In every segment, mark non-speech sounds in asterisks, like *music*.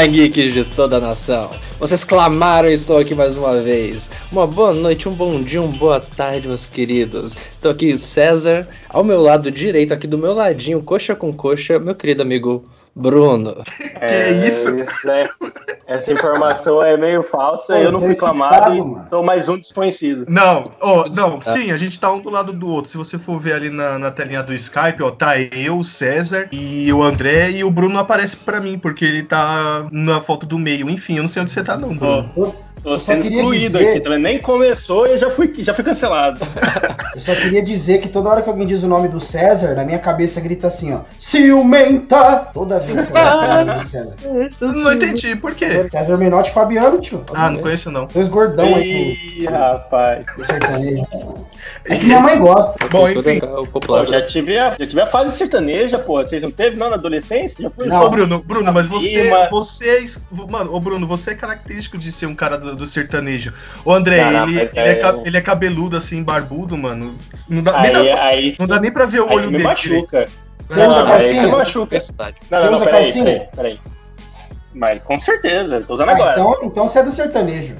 Olá, geeks de toda a nação. Vocês clamaram e estou aqui mais uma vez. Uma boa noite, um bom dia, uma boa tarde, meus queridos. Estou aqui, César, ao meu lado direito, aqui do meu ladinho, coxa com coxa, meu querido amigo Bruno. *laughs* É, que isso? isso né? Essa informação é meio falsa, Pô, eu não fui clamado e sou mais um desconhecido. Não, oh, não, sim, a gente tá um do lado do outro. Se você for ver ali na, na telinha do Skype, ó, tá eu, o César e o André, e o Bruno não aparece pra mim, porque ele tá na foto do meio. Enfim, eu não sei onde você tá, não, Bruno. Oh. Tô sendo excluído dizer... aqui, também nem começou e já fui, já fui cancelado. *laughs* Eu só queria dizer que toda hora que alguém diz o nome do César, na minha cabeça grita assim, ó. Ciumenta! Toda vez que eu falo o nome do César. Não entendi, por quê? César Menotti e Fabiano, tio. Ah, não conheço não. Dois gordão aí. Ih, rapaz. *laughs* É que minha mãe gosta. Bom, enfim. Pô, já, tive a, já tive a fase sertaneja, pô. Vocês não teve não na adolescência? Já foi não. Ô, Bruno, Bruno, mas você, você... Mano, ô Bruno, você é característico de ser um cara do, do sertanejo. O André, não, ele, ele, é... é... ele, é, cabeludo, assim, barbudo, mano. Não dá, aí, nem, dá, aí, não dá nem pra ver o olho dele. Machuca. Você usa calcinha? Machuca. Não, você usa peraí, calcinha? Peraí, peraí. Mas com certeza, tô usando ah, agora. Então, então você é do sertanejo.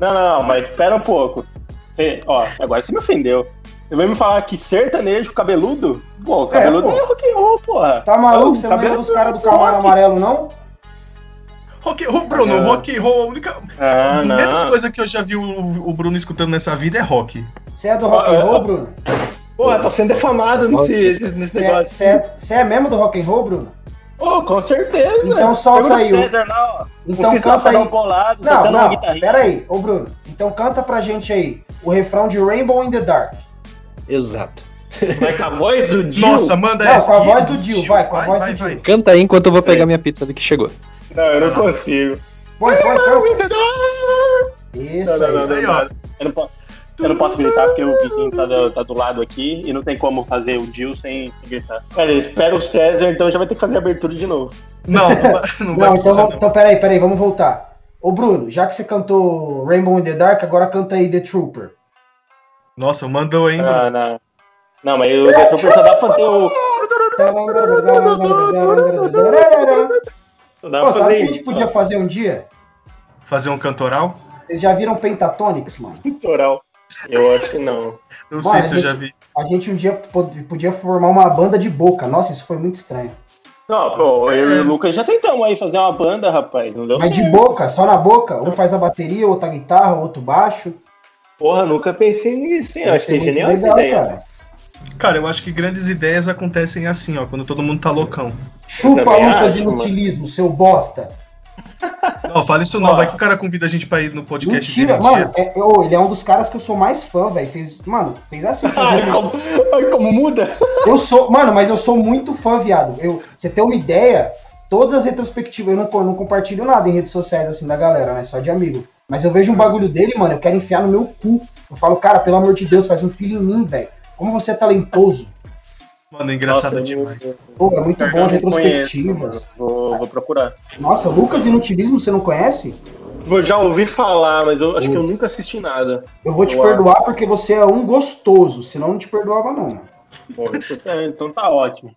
Não, não, não, mas espera um pouco. Você, ó, agora você me ofendeu. Você vai me falar que sertanejo cabeludo? Pô, cabeludo é, pô. é rock and roll, porra. Tá maluco? Você não lembra dos caras do Camaro Amarelo, não? Rock, oh, Bruno, ah. rock and roll, a única. Ah, a menos coisa que eu já vi o, o, Bruno escutando nessa vida é rock. Você é do rock and roll, Bruno? Porra, tá sendo defamado nesse, nesse é- negócio. Você é, é mesmo do rock and roll, Bruno? Oh, com certeza. Então solta aí. César, não. Então canta aí. Bolado, não, não, pera aí. Ô, Bruno. Então canta pra gente aí o refrão de Rainbow in the Dark. Exato. Vai com a voz do Dio? Nossa, manda não, essa. com a voz do Dio, vai, com a voz vai, do Dio. Canta aí enquanto eu vou pegar minha pizza que chegou. Não, eu não consigo. Põe, põe, põe. Isso não, não, não, aí. Eu não posso. Eu não posso gritar porque o vizinho tá do, tá do lado aqui e não tem como fazer o Jill sem, gritar. Pera aí, espera o César, então já vai ter que fazer a abertura de novo. Não, *laughs* não, vai, não, não então, não. então peraí, peraí, vamos voltar. Ô Bruno, já que você cantou Rainbow in the Dark, agora canta aí The Trooper. Nossa, mandou, hein, Bruno? Não, não. Não, mas o The Trooper só dá pra fazer o. Pô, sabe o que a gente podia fazer um dia? Fazer um cantoral? Vocês já viram Pentatonix, mano? Cantoral. Eu acho que não. Não sei se eu já vi. A gente um dia podia formar uma banda de boca. Nossa, isso foi muito estranho. Não, pô, eu e o Lucas já tentamos aí fazer uma banda, rapaz. Não deu Mas certo. de boca, só na boca. Um faz a bateria, outro a guitarra, outro baixo. Porra, nunca pensei nisso, hein? Que genial legal, ideia. Cara. cara, eu acho que grandes ideias acontecem assim, ó, quando todo mundo tá loucão. Chupa, Lucas, inutilismo, seu bosta. Não, fala isso não, vai que o cara convida a gente pra ir no podcast Mentira, dele. Mano, é, oh, ele é um dos caras que eu sou mais fã, velho. Mano, vocês assistem. Ai, como, ai, como muda? Eu sou, mano, mas eu sou muito fã, viado. Eu, você tem uma ideia, todas as retrospectivas, eu não, eu não compartilho nada em redes sociais assim da galera, né? Só de amigo. Mas eu vejo um bagulho dele, mano, eu quero enfiar no meu cu. Eu falo, cara, pelo amor de Deus, faz um filho em mim, velho. Como você é talentoso. Mano, é engraçado Nossa, demais. Pô, é muito bom as retrospectivas. vou, vou procurar. Nossa, Lucas Inutilismo, você não conhece? Eu já ouvi falar, mas eu acho que eu nunca assisti nada. Eu vou te perdoar porque você é um gostoso, senão não te perdoava não. Pô, *laughs* então tá ótimo.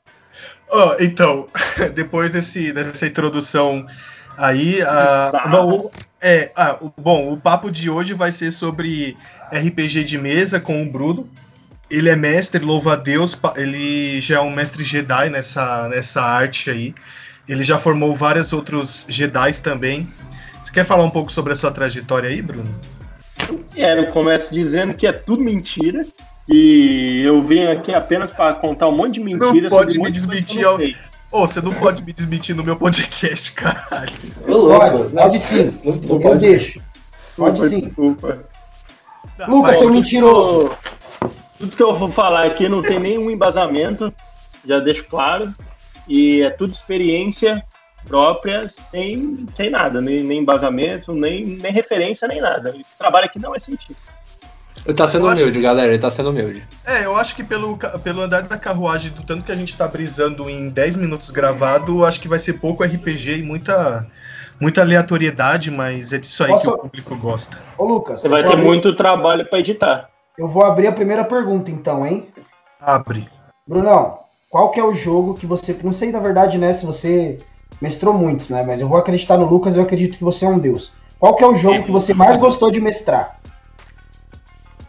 Oh, então, *laughs* depois desse, dessa introdução aí, uh, bom, é, ah, bom, o papo de hoje vai ser sobre RPG de mesa com o Bruno. Ele é mestre, louva a Deus, ele já é um mestre Jedi nessa, nessa arte aí. Ele já formou vários outros Jedi também. Você quer falar um pouco sobre a sua trajetória aí, Bruno? Eu quero, começo dizendo que é tudo mentira. E eu venho aqui apenas para contar um monte de mentiras. Não pode me desmentir. Ô, oh, você não pode me desmentir no meu podcast, *laughs* caralho. Pode, pode sim. Eu, eu deixo. Pode sim. Desculpa. Lucas, seu mentiroso. Tudo que eu vou falar aqui não tem nenhum embasamento, já deixo claro. E é tudo experiência própria, sem, sem nada, nem, nem embasamento, nem, nem referência, nem nada. O trabalho aqui não é científico. Ele tá sendo eu humilde, acho... galera, ele tá sendo humilde. É, eu acho que pelo, pelo andar da carruagem, do tanto que a gente tá brisando em 10 minutos gravado, acho que vai ser pouco RPG e muita, muita aleatoriedade, mas é disso aí Posso... que o público gosta. Ô, Lucas, você vai ter muito trabalho para editar. Eu vou abrir a primeira pergunta, então, hein? Abre. Brunão, qual que é o jogo que você. Não sei, na verdade, né, se você mestrou muitos, né? Mas eu vou acreditar no Lucas, eu acredito que você é um deus. Qual que é o jogo que você mais gostou de mestrar?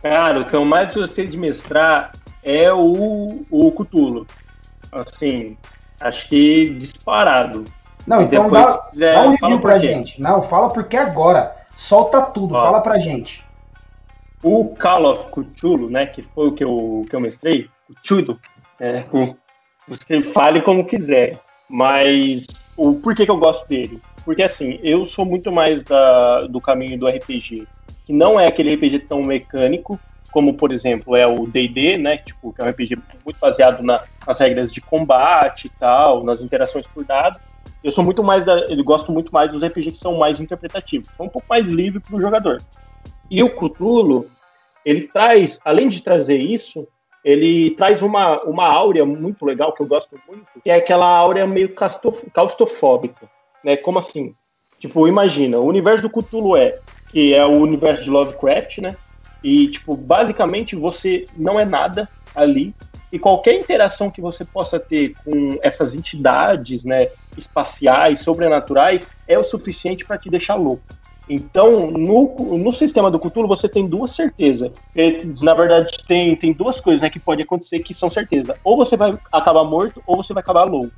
Cara, o que eu mais gostei de mestrar é o, o Cutulo. Assim, acho que disparado. Não, então dá, quiser, dá um review pra gente. Não, fala porque agora. Solta tudo, Ó, fala pra gente. O Call of Cthulhu, né, que foi o que eu, que eu mestrei, Chudo, é, você fale como quiser, mas o porquê que eu gosto dele? Porque assim, eu sou muito mais da, do caminho do RPG, que não é aquele RPG tão mecânico, como por exemplo é o D&D, né, tipo, que é um RPG muito baseado na, nas regras de combate e tal, nas interações por dado. Eu sou muito mais, da, eu gosto muito mais dos RPGs que são mais interpretativos, são um pouco mais livre para o jogador. E o Cthulhu, ele traz, além de trazer isso, ele traz uma, uma áurea muito legal, que eu gosto muito, que é aquela áurea meio claustrofóbica. Né? Como assim? Tipo, imagina, o universo do Cthulhu é, que é o universo de Lovecraft, né? E, tipo, basicamente você não é nada ali. E qualquer interação que você possa ter com essas entidades, né, espaciais, sobrenaturais, é o suficiente para te deixar louco. Então, no, no sistema do Cthulhu, você tem duas certezas. Na verdade, tem, tem duas coisas né, que pode acontecer que são certeza. Ou você vai acabar morto, ou você vai acabar louco.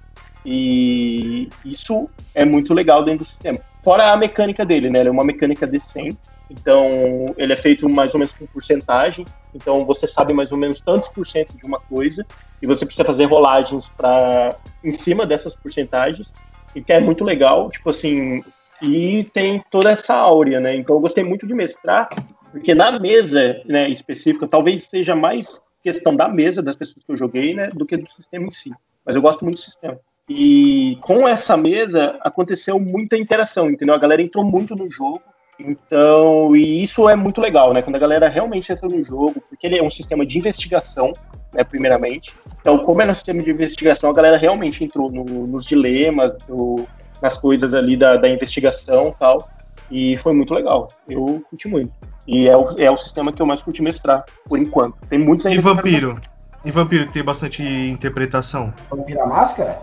E isso é muito legal dentro do sistema. Fora a mecânica dele, né? Ele é uma mecânica decente. Então, ele é feito mais ou menos com porcentagem. Então, você sabe mais ou menos tantos por cento de uma coisa. E você precisa fazer rolagens para em cima dessas porcentagens. E que é muito legal. Tipo assim, e tem toda essa áurea, né? Então eu gostei muito de mestrar, porque na mesa né, específica, talvez seja mais questão da mesa, das pessoas que eu joguei, né, do que do sistema em si. Mas eu gosto muito do sistema. E com essa mesa aconteceu muita interação, entendeu? A galera entrou muito no jogo. Então, e isso é muito legal, né? Quando a galera realmente entra no jogo, porque ele é um sistema de investigação, né, primeiramente. Então, como é um sistema de investigação, a galera realmente entrou no, nos dilemas, no, nas coisas ali da, da investigação e tal. E foi muito legal. Eu curti muito. E é o, é o sistema que eu mais curti mestrar, por enquanto. Tem muitos E Vampiro? E Vampiro, que tem bastante interpretação. Vampiro a Máscara?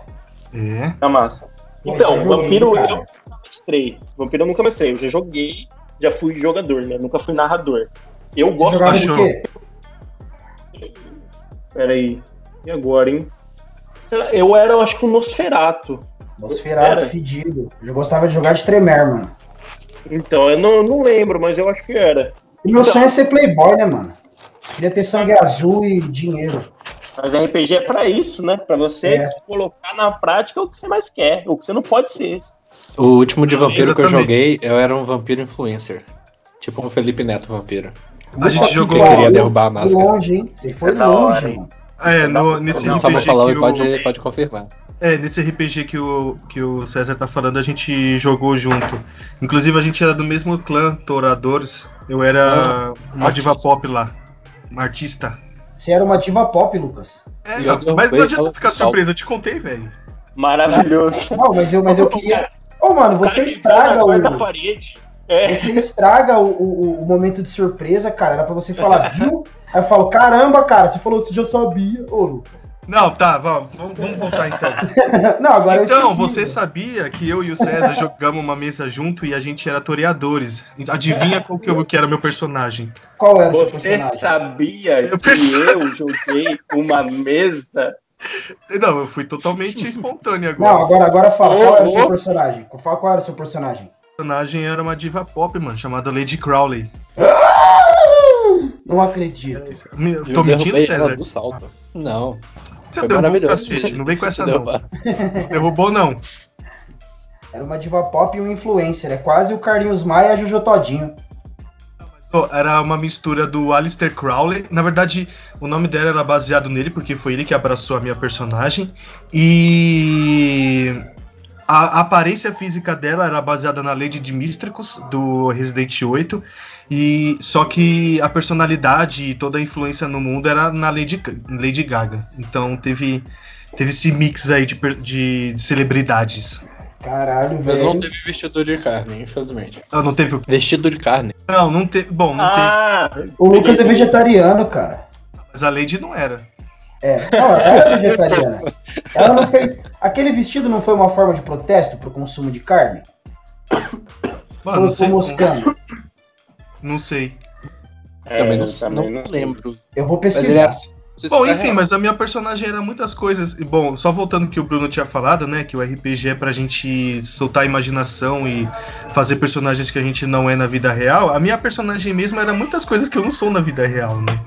É. A Máscara. Então, Vampiro eu nunca mestrei. Vampiro eu nunca mestrei. Eu já joguei, já fui jogador, né? Nunca fui narrador. Eu Você gosto de quê? Peraí. E agora, hein? Eu era, eu acho que um Nosferato. Nosferatu fedido. Eu gostava de jogar de tremer, mano. Então, eu não, não lembro, mas eu acho que era. E meu então, sonho é ser playboy, né, mano? Queria ter sangue azul e dinheiro. Mas RPG é pra isso, né? Pra você é. colocar na prática o que você mais quer, o que você não pode ser. O último de vampiro que eu joguei, eu era um vampiro influencer. Tipo um Felipe Neto vampiro. A gente jogou. Eu queria derrubar a máscara. Longe, hein? Você foi é longe, hora, mano. É, no, nesse não, RPG. Só falar, eu... pode, pode confirmar. É, nesse RPG que o, que o César tá falando, a gente jogou junto. Inclusive, a gente era do mesmo clã, Toradores. Eu era ah, uma artista. diva pop lá. Uma artista. Você era uma diva pop, Lucas. É, mas não adianta ficar surpreso, eu te contei, velho. Maravilhoso. Não, mas eu, mas eu queria. Ô, oh, mano, você estraga o. Parede. É. Você estraga o, o, o, momento de surpresa, cara. Era pra você falar, viu? Aí eu falo, caramba, cara, você falou que você já sabia. Ô, Lucas. Não, tá, vamos, vamos voltar então. *laughs* Não, agora Então, você sabia que eu e o César jogamos uma mesa junto e a gente era toreadores. Adivinha qual que, eu, que era meu personagem? Qual era o seu personagem? Você sabia eu que eu joguei uma mesa? Não, eu fui totalmente espontâneo agora. Não, agora, agora fala, qual era o seu personagem? Fala qual era o seu personagem. O personagem era uma diva pop, mano, chamada Lady Crowley. Não acredito. É Tô mentindo, César? Do salto. Não. Você Foi derrubou cacete, não vem com essa *laughs* não. Derrubou não. Era uma diva pop e um influencer, é quase o Carlinhos Maia e a Jojo Todinho. Era uma mistura do Alistair Crowley. Na verdade, o nome dela era baseado nele, porque foi ele que abraçou a minha personagem. E a, aparência física dela era baseada na Lady Dimitrescu, do Resident 8. E só que a personalidade e toda a influência no mundo era na Lady, Lady Gaga. Então teve, teve esse mix aí de, de, de celebridades. Caralho, velho. Mas não teve vestido de carne, infelizmente. Ah, não teve o Vestido de carne. Não, não teve. Bom, não ah, teve. O Lucas é vegetariano, cara. Mas a Lady não era. É, não, ela era vegetariana. Ela não fez. Aquele vestido não foi uma forma de protesto pro consumo de carne? Mano, não Foi sei. moscando. Não sei. também não, É, também não lembro. Eu vou é pesquisar. assim. Não se Bom, enfim, real. mas a minha personagem era muitas coisas. E, Bom, só voltando que o Bruno tinha falado, né? Que o RPG é pra gente soltar a imaginação e fazer personagens que a gente não é na vida real. A minha personagem mesmo era muitas coisas que eu não sou na vida real, né?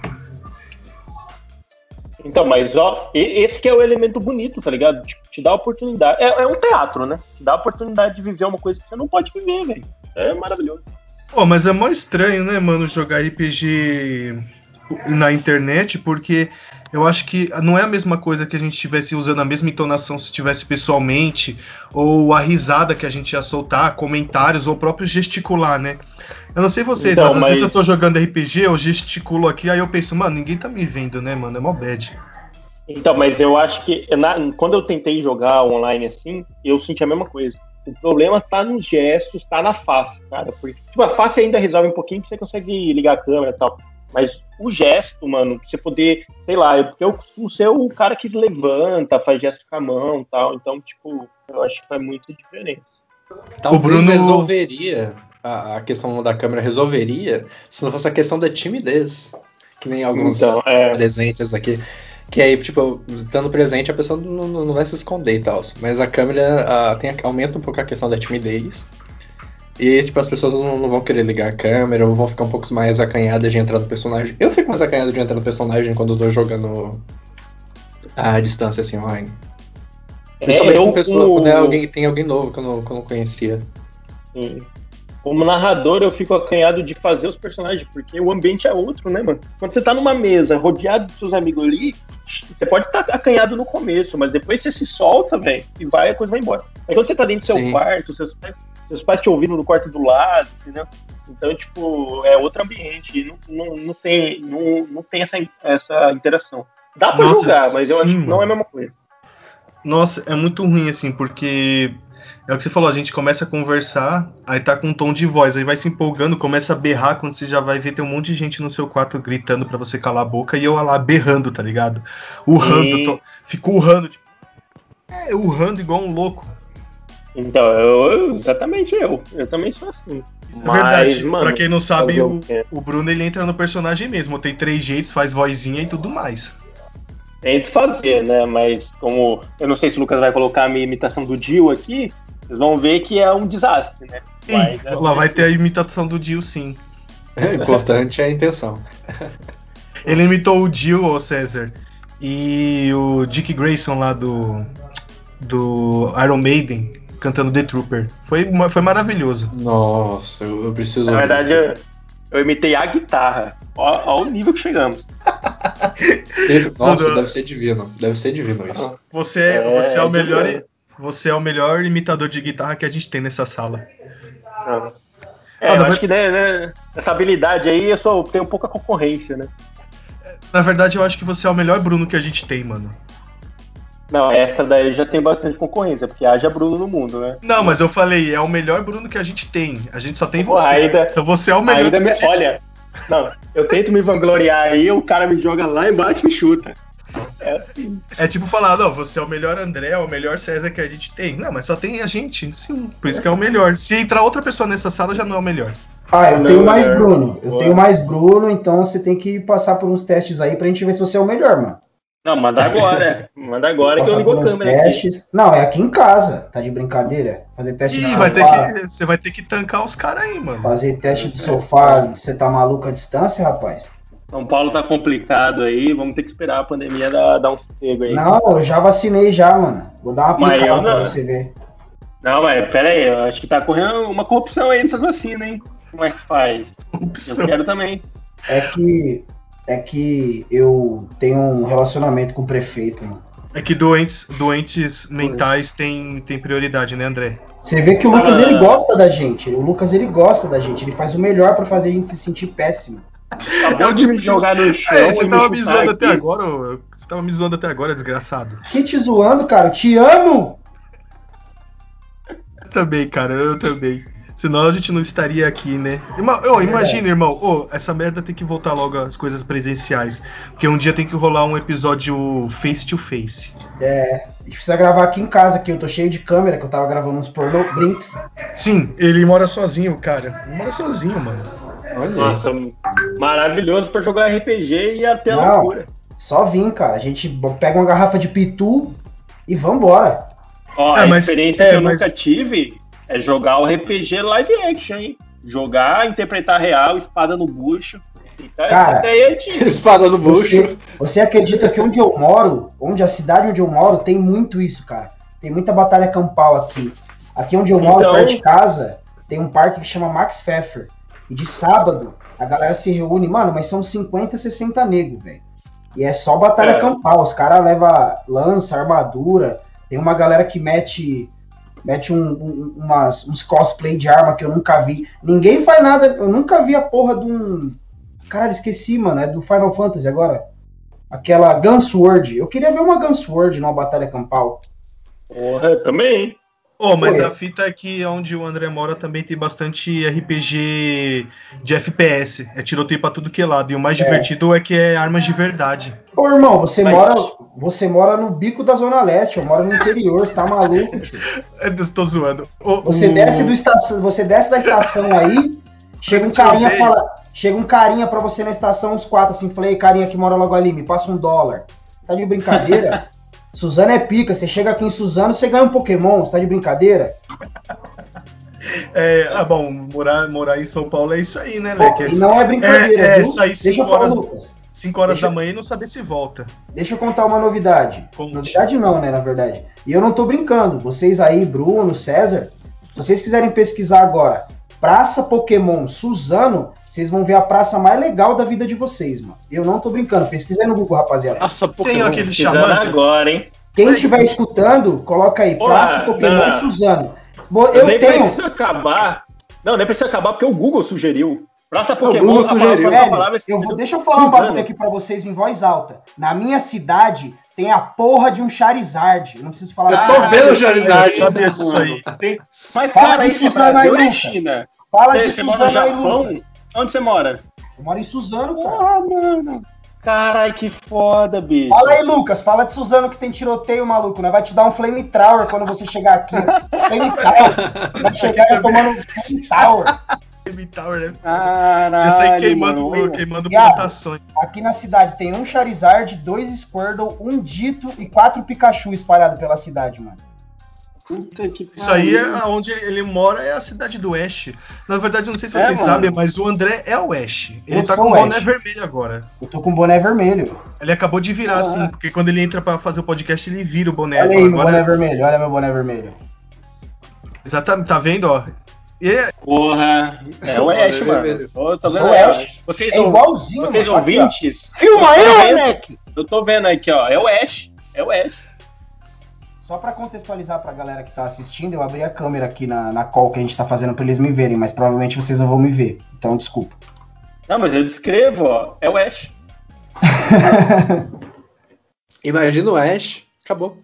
Então, mas ó, esse que é o elemento bonito, tá ligado? Tipo, te dá a oportunidade. É, é um teatro, né? Te dá a oportunidade de viver uma coisa que você não pode viver, velho. É maravilhoso. Pô, mas é mó estranho, né, mano, jogar RPG na internet, porque eu acho que não é a mesma coisa que a gente estivesse usando a mesma entonação se estivesse pessoalmente, ou a risada que a gente ia soltar, comentários, ou próprio gesticular, né? Eu não sei vocês, Então, mas às vezes mas- eu tô jogando RPG, eu gesticulo aqui, aí eu penso, mano, ninguém tá me vendo, né, mano? É mó bad. Então, mas eu acho que na- quando eu tentei jogar online assim, eu senti a mesma coisa. O problema tá nos gestos, tá na face, cara. Porque tipo, a face ainda resolve um pouquinho que você consegue ligar a câmera e tal. Mas o gesto, mano, pra você poder, sei lá, eu, porque eu costumo ser o cara que levanta, faz gesto com a mão e tal. Então, tipo, eu acho que faz muita diferença. Talvez O Bruno- resolveria, a, a questão da câmera resolveria, se não fosse a questão da timidez. Que nem alguns Então, é. presentes aqui. Que aí, tipo, estando presente, a pessoa não, não vai se esconder e tal. Mas a câmera ah, tem, aumenta um pouco a questão da timidez. E, tipo, as pessoas não, não vão querer ligar a câmera, ou vão ficar um pouco mais acanhadas de entrar no personagem. Eu fico mais acanhado de entrar no personagem quando eu tô jogando à distância, assim, online. Principalmente eu, com pessoa, como- quando é alguém, tem alguém novo que eu não, que eu não conhecia. Sim. Como narrador, eu fico acanhado de fazer os personagens, porque o ambiente é outro, né, mano? Quando você tá numa mesa, rodeado dos seus amigos ali, você pode estar acanhado no começo, mas depois você se solta, velho, e vai, a coisa vai embora. Aí quando você tá dentro do seu Sim. quarto, seus pais, seus pais te ouvindo no quarto do lado, entendeu? Então, tipo, é outro ambiente, não, não, não tem, não, não tem essa, essa interação. Dá pra Nossa, jogar, mas eu acho sim, que não é a mesma coisa. Nossa, é muito ruim, assim, porque é o que você falou, a gente começa a conversar, aí tá com um tom de voz, aí vai se empolgando, começa a berrar, quando você já vai ver, tem um monte de gente no seu quarto gritando pra você calar a boca, e eu lá berrando, tá ligado? Urrando, Sim. tô, fico urrando, tipo, é, urrando igual um louco. Então, eu, eu- exatamente eu. Eu também sou assim. É verdade, pra quem não sabe, o, o Bruno ele entra no personagem mesmo, tem três jeitos, faz vozinha e tudo mais. Tento fazer, né? Mas como eu não sei se o Lucas vai colocar a minha imitação do Dio aqui, vocês vão ver que é um desastre, né? Sim, Mas, é- lá vai ter a imitação do Dio, sim. O importante é a intenção. *laughs* Ele imitou o Dio, ô César, e o Dick Grayson lá do, do Iron Maiden, cantando The Trooper. Foi, foi maravilhoso. Nossa, eu, eu preciso. Na verdade, eu, eu imitei a guitarra. Ó o nível que chegamos. *laughs* Nossa, Quando- deve ser divino. Deve ser divino isso. Você, É, você é o é melhor. demais. Você é o melhor imitador de guitarra que a gente tem nessa sala. É, Ah, eu acho que né, né, essa habilidade aí eu só tenho pouca concorrência, né? Na verdade, eu acho que você é o melhor Bruno que a gente tem, mano. Não, essa daí já tem bastante concorrência, porque haja Bruno no mundo, né? Não, mas eu falei, é o melhor Bruno que a gente tem. A gente só tem Pô, você. ainda- Então você é o melhor Ainda que me, a gente olha, não, eu tento me vangloriar aí, o cara me joga lá embaixo e me chuta. É assim. É tipo falar, não, você é o melhor André, é o melhor César que a gente tem. Não, mas só tem a gente, sim. Por isso que é o melhor. Se entrar outra pessoa nessa sala, já não é o melhor. Ah, eu Não, tenho mais é. Bruno. Eu Boa. tenho mais Bruno, então você tem que passar por uns testes aí pra gente ver se você é o melhor, mano. Não, manda agora. Manda agora que eu ligo a câmera aqui. testes. Não, é aqui em casa. Tá de brincadeira? Fazer teste Ih, vai ter sofá. que, você vai ter que tancar os caras aí, mano. Fazer teste de sofá. Você tá maluco à distância, rapaz? São Paulo tá complicado aí, vamos ter que esperar a pandemia dar, dar um sossego aí. Não, eu já vacinei já, mano. Vou dar uma aplicada eu pra não. você ver. Não, mas pera aí, eu acho que tá correndo uma corrupção aí nessas vacinas, hein? Como é que faz? Eu Opção. quero também. É que. É que eu tenho um relacionamento com o prefeito, mano. É que doentes, doentes mentais têm, têm prioridade, né, André? Você vê que o Lucas Ah. ele gosta da gente. O Lucas ele gosta da gente. Ele faz o melhor pra fazer a gente se sentir péssimo. Acabou É o de me tipo de- jogar no chão É, você me tava me chutar zoando até aqui. agora, ô, você tava me zoando até agora, desgraçado. Que te zoando, cara? Eu te amo! Eu também, cara, eu também. Senão a gente não estaria aqui, né? Ima oh, imagina, irmão, oh, essa merda tem que voltar logo às coisas presenciais. Porque um dia tem que rolar um episódio face to face. É, a gente precisa gravar aqui em casa, que eu tô cheio de câmera, que eu tava gravando uns porno brinks. Sim, ele mora sozinho, cara. Ele mora sozinho, mano. Olha Nossa, maravilhoso pra jogar RPG e até a loucura. Só vim, cara. A gente pega uma garrafa de pitu e vambora. Ó, é, a mas, experiência é, que eu mas... nunca tive é jogar o RPG live action, hein? Jogar, interpretar real, espada no bucho. Cara, *laughs* espada no bucho. Você, você, acredita que onde eu moro, onde a cidade onde eu moro, tem muito isso, cara. Tem muita batalha campal aqui. Aqui onde eu moro, então... perto de casa, tem um parque que chama Max Pfeffer. E de sábado, a galera se reúne, mano, mas são 50, 60 negros, velho. E é só batalha é. campal. Os caras levam lança, armadura. Tem uma galera que mete mete um, um, umas, uns cosplay de arma que eu nunca vi. Ninguém faz nada, eu nunca vi a porra de um. Caralho, esqueci, mano, é do Final Fantasy agora. Aquela Gunsword. Eu queria ver uma Gunsword numa batalha campal. Porra, também. Oh, mas Oi. a fita é que onde o André mora também tem bastante RPG de FPS. É tiroteio pra tudo que é lado. E o mais é. divertido é que é armas de verdade. Ô, irmão, você mas... mora. Você mora no bico da Zona Leste, eu moro no interior, você tá maluco? *laughs* eu tô zoando. O, você, o... Desce do estação, você desce da estação aí, chega um carinha fala. Chega um carinha pra você na estação dos quatro, assim, falei, carinha que mora logo ali, me passa um dólar. Tá de brincadeira? Suzano é pica. Você chega aqui em Suzano, você ganha um Pokémon. Você tá de brincadeira? *laughs* É, ah, bom, morar, morar em São Paulo é isso aí, né, Leque? É, não é brincadeira. É, é sair 5 horas, cinco horas Deixa... da manhã e não saber se volta. Deixa eu contar uma novidade. Conte. Novidade não, né, na verdade. E eu não tô brincando. Vocês aí, Bruno, César, se vocês quiserem pesquisar agora, Praça Pokémon Suzano, vocês vão ver a praça mais legal da vida de vocês, mano. Eu não tô brincando. Pesquisa aí no Google, rapaziada. Praça Pokémon. Tem aquele chamando agora, hein? Quem estiver escutando, coloca aí. Olá, praça Pokémon não. Suzano. Eu nem tenho. precisa acabar. Não, nem precisa acabar porque o Google sugeriu. Praça Pokémon. O Google sugeriu. Palavra, eu vou, deixa eu falar um bagulho aqui pra vocês em voz alta. Na minha cidade, tem a porra de um Charizard. Eu não preciso falar. Eu tô vendo o Charizard. Isso aí. Tem... Mas, Fala cara, de Suzano aí, China. Fala de Suzano aí, Lucas. Onde você mora? Eu moro em Suzano, cara. Ah, mano. Caralho, que foda, bicho. Fala aí, Lucas. Fala de Suzano que tem tiroteio, maluco, né? Vai te dar um Flame Tower quando você chegar aqui. *laughs* Flame Tower. Vai chegar eu tomando Flame Tower. Tower, né? Caralho, Já saí queimando, mano. queimando plantações. Aqui na cidade tem um Charizard, dois Squirtle, um Dito e quatro Pikachu espalhados pela cidade, mano. Isso aí é onde ele mora, é a cidade do Oeste. Na verdade, não sei se é, vocês é, sabem, mas o André é o Oeste. Ele eu tá com o boné vermelho agora. Eu tô com o boné vermelho. Ele acabou de virar, ah. assim, porque quando ele entra pra fazer o podcast, ele vira o boné. Olha aí, meu boné vermelho, olha meu boné vermelho. Exatamente, tá vendo, ó? E... Porra, é o Oeste, mano. Eu tô vendo, Oeste. Vocês, é igualzinho, vocês ouvintes. Filma aí, moleque! Eu tô vendo aqui, ó. É o Oeste. É o Oeste. Só para contextualizar pra galera que tá assistindo, eu abri a câmera aqui na, na call que a gente tá fazendo pra eles me verem, mas provavelmente vocês não vão me ver. Então, desculpa. Não, mas eu descrevo, ó. É o Ash. *laughs* Imagina o Ash. Acabou.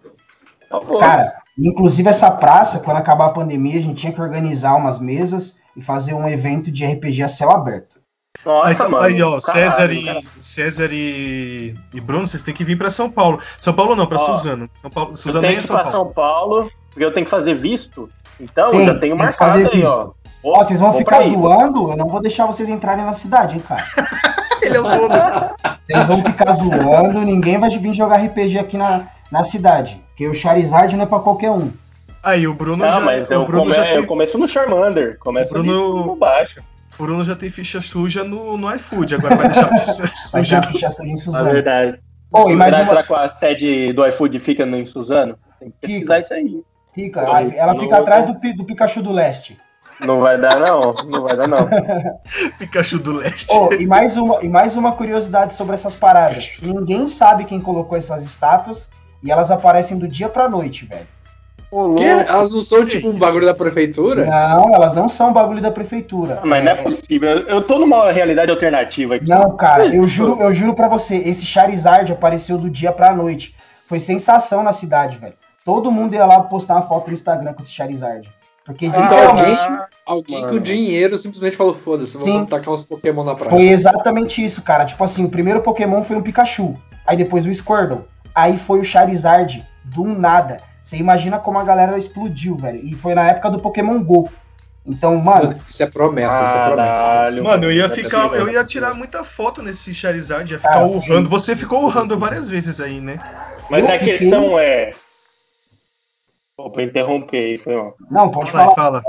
Cara, inclusive essa praça, quando acabar a pandemia, a gente tinha que organizar umas mesas e fazer um evento de RPG a céu aberto. Nossa, aí, mano, aí, ó, caralho, César, e, César e, e Bruno, vocês têm que vir para São Paulo. São Paulo não, para Suzano. São Paulo, Suzano eu tenho é São Paulo. São Paulo, porque eu tenho que fazer visto. Então, Tem, eu já tenho marcado aí, visto. ó. Ó, vocês vão ficar zoando, eu não vou deixar vocês entrarem na cidade, hein, cara. *laughs* Ele é o dono. Vocês vão ficar zoando, ninguém vai vir jogar RPG aqui na, na cidade. Porque o Charizard não é pra qualquer um. Aí, o Bruno não, já. Mas o eu, Bruno come, já tem... eu começo no Charmander. Começo Bruno... no baixo. O Bruno já tem ficha suja no, no iFood, agora vai deixar *laughs* ficha suja, ficha suja em Suzano. Na verdade. Oh, imagina... Será que a sede do iFood fica em Suzano? Tem que pesquisar fica. isso aí. Fica, ela fica não... atrás do, do Pikachu do Leste. Não vai dar, não. Não vai dar, não. *laughs* Pikachu do Leste. Oh, e, mais uma, e mais uma curiosidade sobre essas paradas. Ninguém sabe quem colocou essas estátuas e elas aparecem do dia pra noite, velho. Que? Elas não são tipo um bagulho da prefeitura? Não, elas não são bagulho da prefeitura. Mas não é possível. Eu tô numa realidade alternativa aqui. Não, cara, eu juro, eu juro pra você, esse Charizard apareceu do dia pra noite. Foi sensação na cidade, velho. Todo mundo ia lá postar uma foto no Instagram com esse Charizard. Porque então, literalmente. Alguém, alguém com dinheiro simplesmente falou: foda-se, vamos tacar uns Pokémon na praça. Foi exatamente isso, cara. Tipo assim, o primeiro Pokémon foi um Pikachu. Aí depois o Squirtle. Aí foi o Charizard. Do nada. Você imagina como a galera explodiu, velho. E foi na época do Pokémon GO. Então, mano. Isso é promessa, isso é promessa. Mano, eu ia ficar. Eu ia tirar muita foto nesse Charizard, ia ficar urrando. Você ficou urrando várias vezes aí, né? Mas eu a fiquei... questão é. Pra interromper aí, foi ó. Não, pode Vai, falar.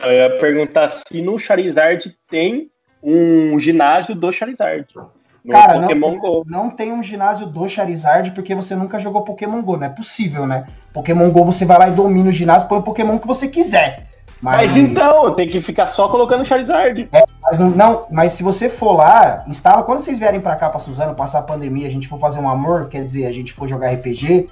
Eu ia perguntar se no Charizard tem um ginásio do Charizard. Cara, não, Go. não tem um ginásio do Charizard porque você nunca jogou Pokémon GO, não é possível, né? Pokémon GO você vai lá e domina o ginásio para o Pokémon que você quiser. Mas, mas então, tem que ficar só colocando Charizard. É, mas não, não, mas se você for lá, instala. Quando vocês vierem para cá, pra Suzano, passar a pandemia, a gente for fazer um amor, quer dizer, a gente for jogar RPG.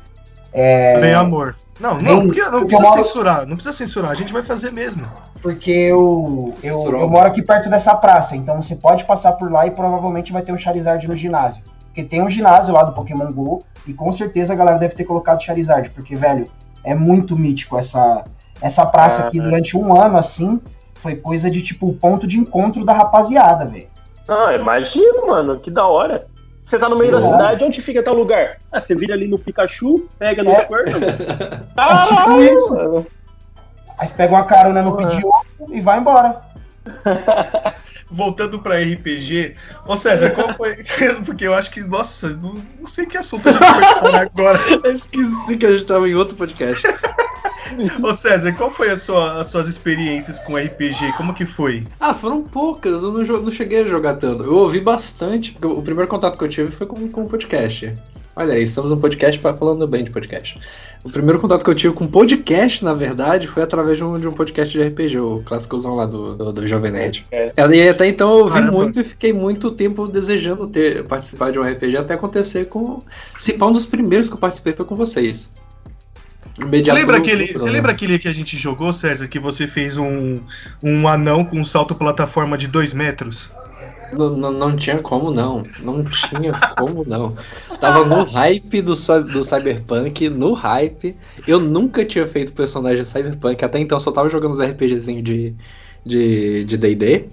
É... Bem amor. Não, não, porque não porque precisa moro... censurar, não precisa censurar, a gente vai fazer mesmo. Porque eu, eu, eu, moro aqui perto dessa praça, então você pode passar por lá e provavelmente vai ter um Charizard no ginásio. Porque tem um ginásio lá do Pokémon GO e com certeza a galera deve ter colocado Charizard, porque, velho, é muito mítico essa, essa praça aqui durante um ano, assim, foi coisa de, tipo, ponto de encontro da rapaziada, velho. Ah, imagino, mano, que da hora. Você tá no meio Exato. da cidade, onde fica tal lugar? Ah, você vira ali no Pikachu, pega no é. Squirtle. *laughs* ah, é tipo isso. Mano. Aí você pega uma carona no pedido e vai embora. *laughs* Voltando pra RPG, ô César, qual foi. *laughs* Porque eu acho que, nossa, não, não sei que assunto a gente vai falar agora. Eu esqueci que a gente tava em outro podcast. Ô César, qual foi sua, as suas experiências com RPG? Como que foi? Ah, foram poucas, eu não, não cheguei a jogar tanto. Eu ouvi bastante, porque o primeiro contato que eu tive foi com, com o podcast. Olha aí, estamos um podcast falando bem de podcast. O primeiro contato que eu tive com podcast, na verdade, foi através de um, de um podcast de RPG, o clássicozão lá do, do, do Jovem Nerd. É. E até então eu ouvi muito e fiquei muito tempo desejando ter participar de um RPG até acontecer com. Se um dos primeiros que eu participei foi com vocês. Lembra aquele, você lembra aquele que a gente jogou, César, que você fez um, um anão com um salto plataforma de 2 metros? Não, não, não, tinha como não. Não tinha como não. Tava no hype do, do Cyberpunk, no hype. Eu nunca tinha feito personagem Cyberpunk, até então só tava jogando os RPGzinhos de D&D. De, de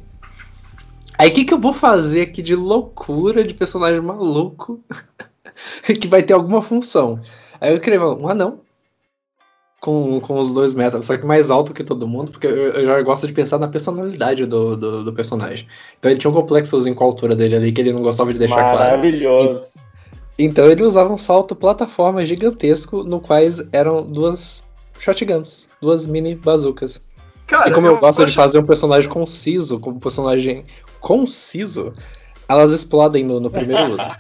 Aí o que, que eu vou fazer aqui de loucura de personagem maluco *laughs* que vai ter alguma função? Aí eu escrevo um anão com, com os dois metros, só que mais alto que todo mundo, porque eu, eu já gosto de pensar na personalidade do, do, do, personagem. Então ele tinha um complexozinho com a altura dele ali que ele não gostava de deixar Maravilhoso. claro. Maravilhoso. Então ele usava um salto plataforma gigantesco, no quais eram duas shotguns, duas mini bazucas. Cara, e como eu, eu gosto de fazer um personagem conciso, como um personagem conciso, elas explodem no, no primeiro *laughs* uso.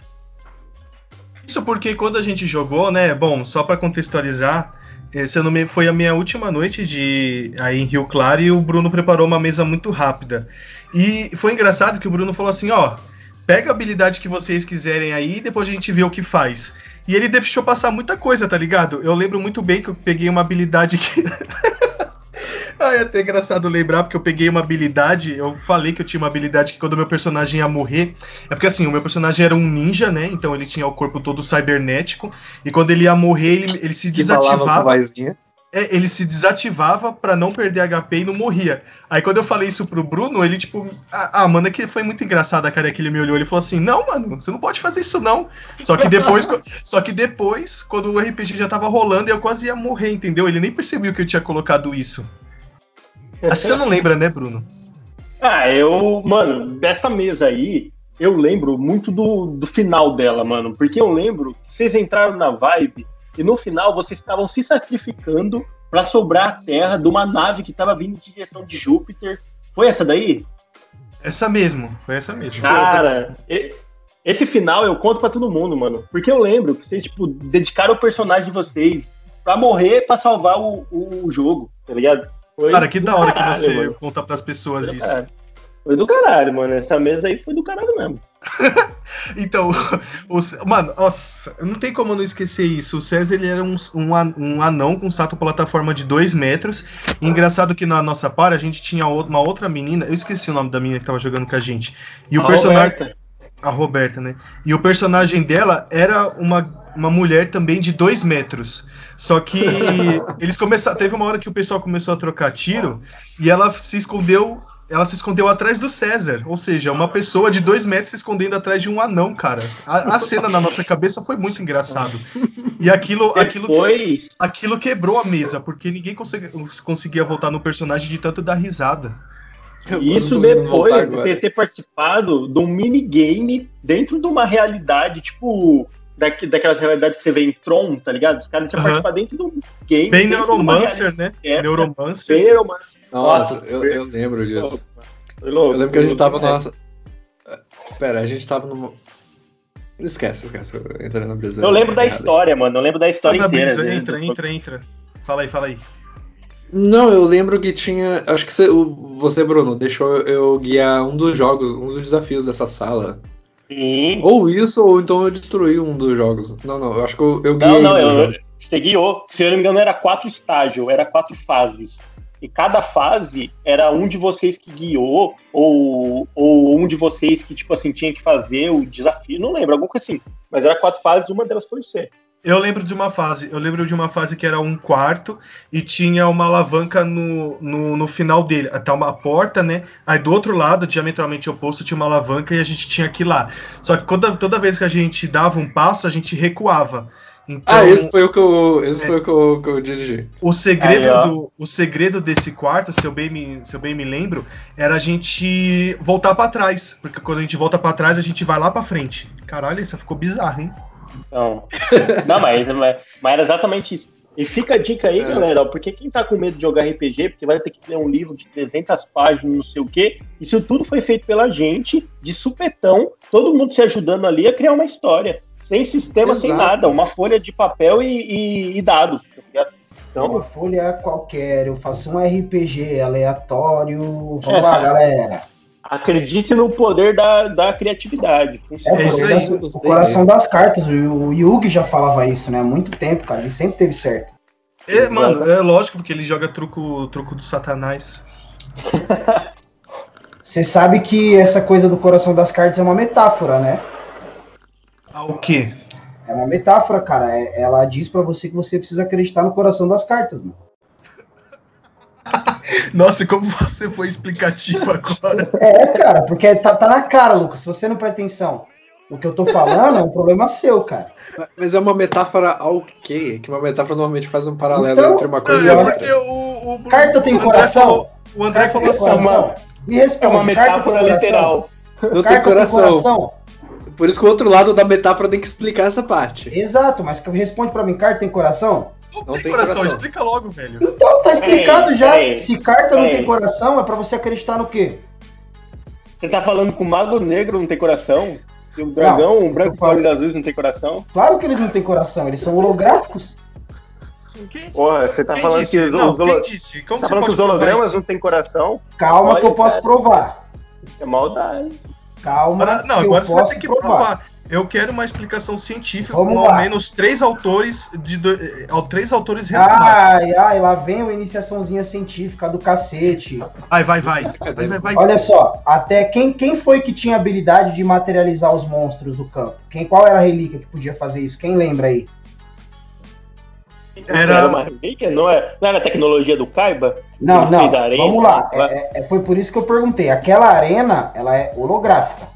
Isso porque quando a gente jogou, né? Bom, só para contextualizar, esse ano foi a minha última noite de aí em Rio Claro e o Bruno preparou uma mesa muito rápida. E foi engraçado que o Bruno falou assim, ó, pega a habilidade que vocês quiserem aí e depois a gente vê o que faz. E ele deixou passar muita coisa, tá ligado? Eu lembro muito bem que eu peguei uma habilidade que *laughs* Ah, é até engraçado lembrar, porque eu peguei uma habilidade, eu falei que eu tinha uma habilidade que quando o meu personagem ia morrer, é porque assim, o meu personagem era um ninja, né? Então ele tinha o corpo todo cibernético, e quando ele ia morrer, ele, ele se desativava. É, ele se desativava para não perder HP e não morria. Aí quando eu falei isso pro Bruno, ele tipo, ah, ah, mano, é que foi muito engraçado a cara que ele me olhou, ele falou assim: "Não, mano, você não pode fazer isso não". Só que depois, *laughs* só que depois, quando o RPG já tava rolando, eu quase ia morrer, entendeu? Ele nem percebeu que eu tinha colocado isso. Acho que você não lembra, né, Bruno? Ah, eu, mano, dessa mesa aí, eu lembro muito do, do final dela, mano. Porque eu lembro que vocês entraram na vibe e no final vocês estavam se sacrificando para sobrar a terra de uma nave que tava vindo em direção de Júpiter. Foi essa daí? Essa mesmo, foi essa mesmo. Cara, esse final eu conto para todo mundo, mano. Porque eu lembro que vocês, tipo, dedicaram o personagem de vocês para morrer para salvar o, o jogo, tá ligado? Foi Cara, que da hora caralho, que você mano. conta pras pessoas foi isso. Foi do caralho, mano. Essa mesa aí foi do caralho mesmo. *laughs* então, o, mano, nossa, não tem como não esquecer isso. O César ele era um, um, um anão com salto plataforma de 2 metros. E engraçado que na nossa par a gente tinha uma outra menina. Eu esqueci o nome da menina que tava jogando com a gente. E o a personagem. Roberta. A Roberta, né? E o personagem dela era uma uma mulher também de dois metros. Só que *laughs* eles começaram. Teve uma hora que o pessoal começou a trocar tiro e ela se escondeu. Ela se escondeu atrás do César. Ou seja, uma pessoa de dois metros se escondendo atrás de um anão, cara. A, a cena na nossa cabeça foi muito engraçado. E aquilo, aquilo, Depois, aquilo quebrou a mesa, porque ninguém conseguia, conseguia voltar no personagem de tanto dar risada. isso depois de ter participado de um minigame dentro de uma realidade, tipo, daquelas realidades que você vê em Tron, tá ligado? Os caras tinham Aham. participado dentro de um game. Bem Neuromancer, né? essa, Neuromancer. realidade. Neuromancer. Nossa, Nossa, eu, eu lembro disso. Foi louco. Eu lembro que a gente tava É. na nossa. Pera, a gente tava numa. Esquece, esquece. Eu entrei na brisa. Eu lembro da história, mano. Eu lembro da história Anda, inteira. Brisa, né? entra, entra, entra. Fala aí, fala aí. Não, eu lembro que tinha. Acho que você, você, Bruno, deixou eu guiar um dos jogos, um dos desafios dessa sala. Sim. Ou isso, ou então eu destruí um dos jogos. Não, não, eu acho que eu, eu guiei. Não, não, um eu, você guiou. Se eu não me engano, era quatro estágios, era quatro fases. E cada fase era um de vocês que guiou, ou, ou um de vocês que, tipo assim, tinha que fazer o desafio. Não lembro, alguma coisa assim. Mas era quatro fases, uma delas foi você. Eu lembro de uma fase, eu lembro de uma fase que era um quarto e tinha uma alavanca no, no, no final dele. Até uma porta, né? Aí do outro lado, diametralmente oposto, tinha uma alavanca e a gente tinha que ir lá. Só que toda, toda vez que a gente dava um passo, a gente recuava. Então, Ah, esse foi o que eu, esse É. foi o que eu, que eu dirigi. o segredo, Aí, do, o segredo desse quarto, se eu, bem me, se eu bem me lembro, era a gente voltar pra trás. Porque quando a gente volta pra trás, a gente vai lá pra frente. Caralho, isso ficou bizarro, hein? Então, não, mas, mas, mas era exatamente isso. E fica a dica aí, É. galera, ó, porque quem tá com medo de jogar RPG, porque vai ter que ler um livro de 300 páginas, não sei o quê, isso tudo foi feito pela gente, de supetão, todo mundo se ajudando ali a criar uma história. Sem sistema, sem Exato. nada, uma folha de papel e, e, e dados. tá ligado? Uma Então, folha qualquer, eu faço um RPG aleatório. Vamos lá, galera. Acredite no poder da, da criatividade. É. É o isso aí. das- o coração das cartas. O, o Yugi já falava isso, né? Há muito tempo, cara. Ele sempre teve certo. É, mano, é lógico, porque ele joga truco, truco do satanás. *laughs* Você sabe que essa coisa do coração das cartas é uma metáfora, né? Ah, o quê? É uma metáfora, cara. É- ela diz pra você que você precisa acreditar no coração das cartas, mano. Nossa, como você foi explicativo agora. É, cara, porque tá, tá na cara, Lucas. Se você não presta atenção no que eu tô falando, é um problema seu, cara. Mas é uma metáfora ao quê? Que uma metáfora normalmente faz um paralelo Então, entre uma Não, coisa e é outra. o, o, Carta tem o coração? falou- o André Carta falou tem assim, ó, coração? Me É responde. uma carta tem metáfora literal. Não tem Carta coração. tem coração? Por isso que o outro lado da metáfora tem que explicar essa parte. Exato, mas responde pra mim, carta tem coração? Não, Não tem, tem coração, coração. explica logo, velho. Então, tá explicado Peraí, já. peraí, Se carta não peraí. tem coração, é pra você acreditar no quê? Você tá falando que o mago negro não tem coração? E o dragão, Não, o branco com olhos azuis não tem coração? Claro que eles não têm coração, eles são holográficos. Quem, Porra, você tá quem falando disse? que os, Não, holo- disse? Como tá você falando que os hologramas isso? não tem coração? Calma que eu Olha, posso cara. provar. É maldade. Calma Agora- Não, que agora eu você vai posso ter que provar. provar. Eu quero uma explicação científica Vamos com lá. ao menos três autores de do... eh, três autores renomados. Ai, ai, lá vem uma iniciaçãozinha científica do cacete. Vai, vai, vai. Vai, vai, vai. Olha só, até quem, quem foi que tinha habilidade de materializar os monstros do campo? Quem, qual era a relíquia que podia fazer isso? Quem lembra aí? Era, Era uma relíquia? Não, é, não era a tecnologia do Kaiba? Não, não, a arena, vamos lá. É- é- é- foi por isso que eu perguntei. Aquela arena, ela é holográfica.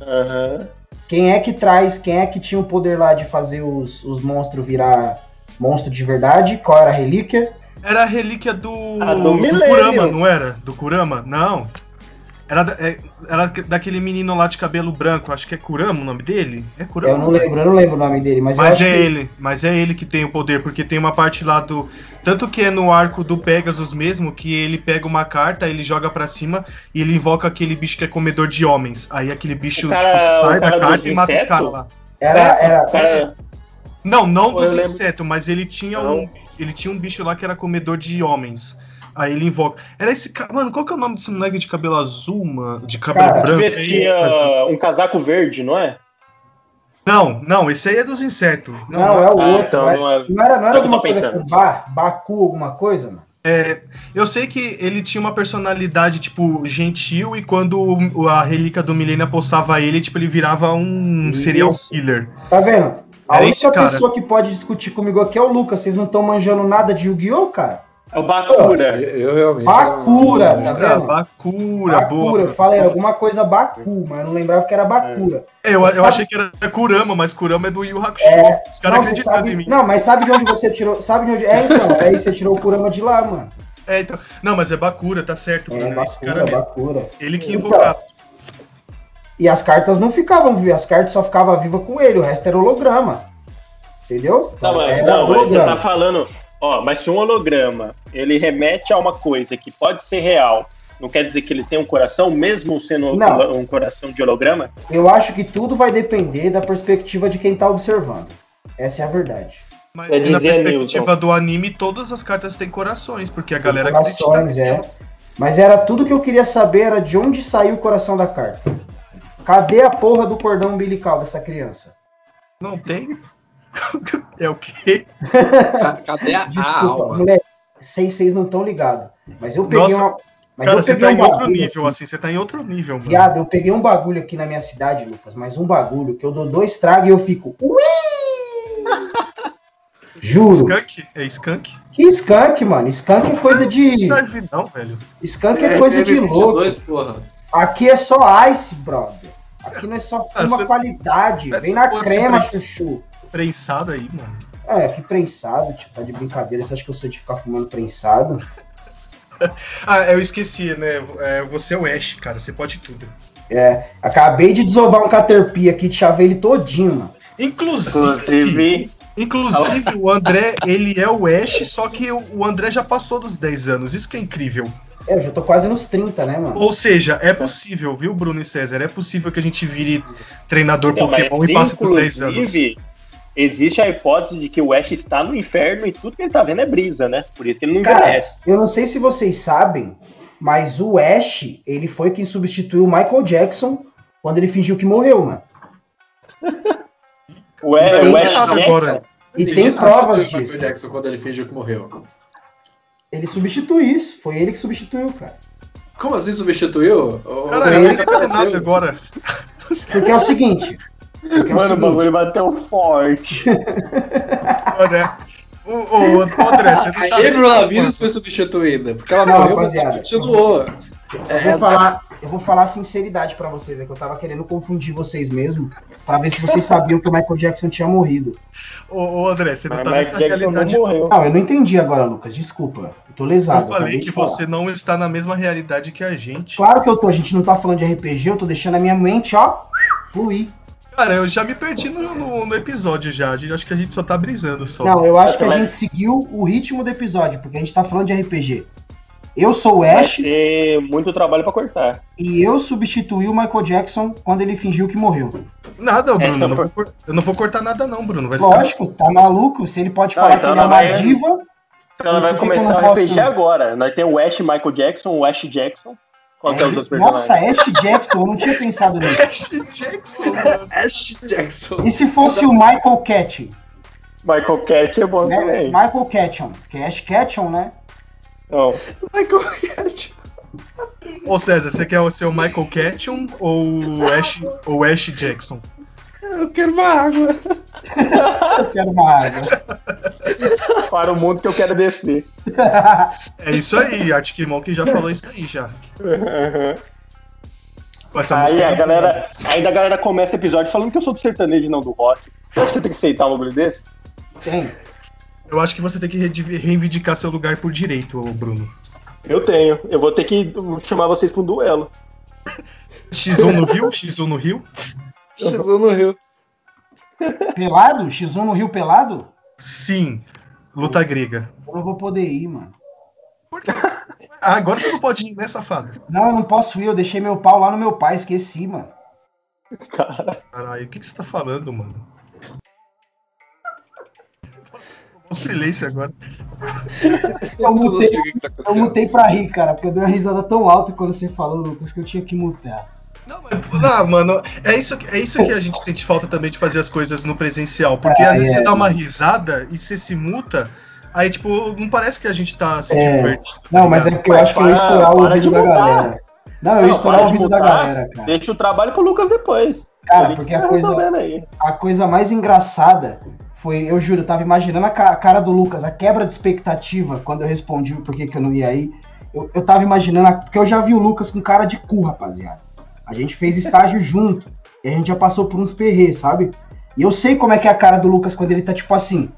Aham. Quem é que traz, quem é que tinha o poder lá de fazer os, os monstros virar monstro de verdade? Qual era a relíquia? Era a relíquia do, Ah, do do. Kurama, não era? Do Kurama? Não. Era, é- era daquele menino lá de cabelo branco, acho que é Kurama o nome dele? É Kurama? Eu não lembro, eu não lembro o nome dele, mas, eu Mas acho é que ele, mas é ele que tem o poder, porque tem uma parte lá do. Tanto que é no arco do Pegasus mesmo, que ele pega uma carta, ele joga pra cima e ele invoca aquele bicho que é comedor de homens. Aí aquele bicho cara- tipo, sai o da carta e mata os caras lá. era, era, O cara, Não, não Pô, dos insetos, mas ele tinha Não. um. Ele tinha um bicho lá que era comedor de homens. Aí ele invoca. Era esse cara. Mano, qual que é o nome desse moleque de cabelo azul, mano? De cabelo Cara, branco? vestia um casaco verde, não é? Não, não, esse aí é dos insetos. Não, é o Ah, outro. então é- não é. Não era, não era É o que eu tô alguma coisa pensando. com Ba, Baku, alguma coisa, mano? É, eu sei que ele tinha uma personalidade, tipo, gentil, e quando a relíquia do milênio apostava ele, tipo, ele virava um Isso. serial killer. Tá vendo? A Era única pessoa que pode discutir comigo aqui é o Lucas. Vocês não estão manjando nada de Yu-Gi-Oh, cara? É o Bakura. Eu, eu realmente. Bakura, tá vendo? Ah, Bakura, Bakura. Eu falei alguma coisa Baku, mas eu não lembrava que era Bakura. É, eu, eu achei que era Kurama, mas Kurama é do Yu Hakusho. É, Os caras acreditam em mim. Não, mas sabe de onde você tirou? Sabe de onde. É, então, aí você tirou o Kurama de lá, mano. É, então. Não, mas é Bakura, tá certo. É, Bakura, Esse cara Bakura. Ele que então, invocava. E as cartas não ficavam vivas, as cartas só ficavam vivas com ele, o resto era holograma. Entendeu? Tá, mas, não, mas você tá falando. Ó, mas se um holograma ele remete a uma coisa que pode ser real, não quer dizer que ele tem um coração, mesmo sendo não. um coração de holograma? Eu acho que tudo vai depender da perspectiva de quem tá observando. Essa é a verdade. Mas é na perspectiva Newton. do anime, todas as cartas têm corações, porque a tem galera corações, é. Mas era tudo que eu queria saber, era de onde saiu o coração da carta. Cadê a porra do cordão umbilical dessa criança? Não tem. É o quê? Cadê a, Desculpa, alma? moleque. Vocês, vocês não estão ligados. Mas eu peguei Nossa, uma. Mas cara, você tá um em outro nível, aqui. assim, você tá em outro nível, mano. Viado, eu peguei um bagulho aqui na minha cidade, Lucas, mas um bagulho que eu dou dois tragos e eu fico. Ui! *laughs* Juro. Skunk? É skunk? Que skunk, mano? Skunk é coisa de. Não serve não, velho. Skunk é, é coisa de louco. Porra. Aqui é só ice, brother. Aqui não é só ah, uma qualidade. Vem na crema, chuchu. Prensado aí, mano. É, que prensado, tipo, tá de brincadeira. Você acha que eu sou de ficar fumando prensado? *laughs* ah, eu esqueci, né? É, você é o Ash, cara. Você pode tudo. É, acabei de desovar um Caterpie aqui, chavei ele todinho, mano. Inclusive. Inclusive, o André, ele é o Ash, só que o André já passou dos 10 anos. Isso que é incrível. É, eu já tô quase nos 30, né, mano? Ou seja, é possível, viu, Bruno e César? É possível que a gente vire treinador então, Pokémon e passe dos 10 anos. Existe a hipótese de que o Ash está no inferno e tudo que ele tá vendo é brisa, né? Por isso que ele não Cara, envelhece. Eu não sei se vocês sabem, mas o Ash, ele foi quem substituiu o Michael Jackson quando ele fingiu que morreu, mano. *laughs* o, Ash, o Ash Jackson, agora. E tem provas disso. Michael Jackson quando ele fingiu que morreu. Ele substitui isso. Foi ele que substituiu, cara. Como assim substituiu? Cara, ele apareceu agora. Porque é o seguinte. É Mano, o, o bagulho bateu forte. André, o, o, André, você não A Avril Lavigne foi substituída. Porque ela não, morreu, rapaziada, continuou. Eu vou, falar, eu vou falar sinceridade para vocês, é que eu tava querendo confundir vocês mesmo, para ver se vocês sabiam que o Michael Jackson tinha morrido. Ô, ô André, você não Mas tá nessa realidade. Não, morreu. não, eu não entendi agora, Lucas, desculpa. Eu tô lesado. Eu falei que você não está na mesma realidade que a gente. Claro que eu tô, a gente não tá falando de RPG, eu tô deixando a minha mente, ó, fluir. Cara, eu já me perdi no, no, no episódio já. Acho que a gente só tá brisando só. Não, eu acho que a gente seguiu o ritmo do episódio, porque a gente tá falando de RPG. Eu sou o Ash. Vai ter muito trabalho para cortar. E eu substituí o Michael Jackson quando ele fingiu que morreu. Nada, Bruno. Eu não, vou, eu não vou cortar nada, não, Bruno. Vai Lógico, ficar... tá maluco? Se ele pode falar então que ele é uma vai... diva. Então ela vai começar a RPG posso... agora. Nós temos o Ash Michael Jackson, o Ash Jackson. Qual é, é os outros Nossa, Ash Jackson, eu não tinha pensado *laughs* nisso. Ash Jackson, mano. Ash Jackson. E se fosse o Michael Cat? Michael Cat é bom né? também. Michael Catchon, que é Ash Catchon, né? Não. Michael Ketchum. Ô César, você quer ser o Michael Ketchum ou o Ash, ou Ash Jackson? Eu quero uma água. *laughs* eu quero uma água. Para o mundo que eu quero descer. *laughs* É isso aí, Arctic Monkey já falou isso aí já. aí a galera, ainda a galera começa o episódio falando que eu sou do sertanejo e não do rock. Você acha que tem que aceitar um bagulho desse? Tem. Eu acho que você tem que reivindicar seu lugar por direito, Bruno. Eu tenho. Eu vou ter que chamar vocês para um duelo. X1 no Rio? X1 no Rio? X1 no Rio. Pelado? X1 no Rio pelado? Sim. Luta grega. Eu não vou poder ir, mano. Por quê? Ah, agora você não pode ir, né, safado? Não, eu não posso ir. Eu deixei meu pau lá no meu pai. Esqueci, mano. Caralho, o que, que você tá falando, mano? silêncio agora. Eu mutei, tá eu mutei pra rir, cara, porque eu dei uma risada tão alta quando você falou, Lucas, que eu tinha que mutar. Não, mas, não, mano, é isso, é isso que a gente sente falta também de fazer as coisas no presencial. Porque ah, às vezes é, você dá uma risada e você se muta, aí, tipo, não parece que a gente tá se é, divertindo. Tá não, mas é porque eu acho que eu ia estourar o ouvido da galera. Não, eu ia estourar o ouvido da galera, cara. Deixa o trabalho pro Lucas depois. Cara, porque a coisa, a coisa mais engraçada foi, eu juro, eu tava imaginando a cara do Lucas, a quebra de expectativa quando eu respondi o porquê que eu não ia aí. Eu, eu tava imaginando, porque eu já vi o Lucas com cara de cu, rapaziada. A gente fez estágio junto, e a gente já passou por uns perrês, sabe? E eu sei como é que é a cara do Lucas quando ele tá tipo assim.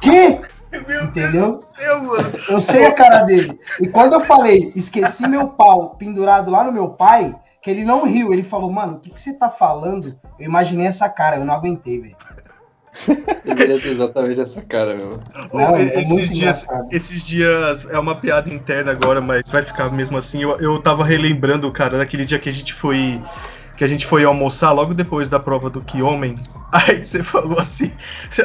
Que? Meu Entendeu? Céu, eu sei a cara dele. E quando eu falei, esqueci meu pau pendurado lá no meu pai, que ele não riu, ele falou, mano, o que, que você tá falando? Eu imaginei essa cara, eu não aguentei, velho. *laughs* Deveria ter exatamente essa cara, meu. Não, é esses, dias, esses dias é uma piada interna agora, mas vai ficar mesmo assim. Eu, eu tava relembrando, cara, daquele dia que a gente foi. Que a gente foi almoçar logo depois da prova do que homem. *laughs* Aí você falou assim. Você...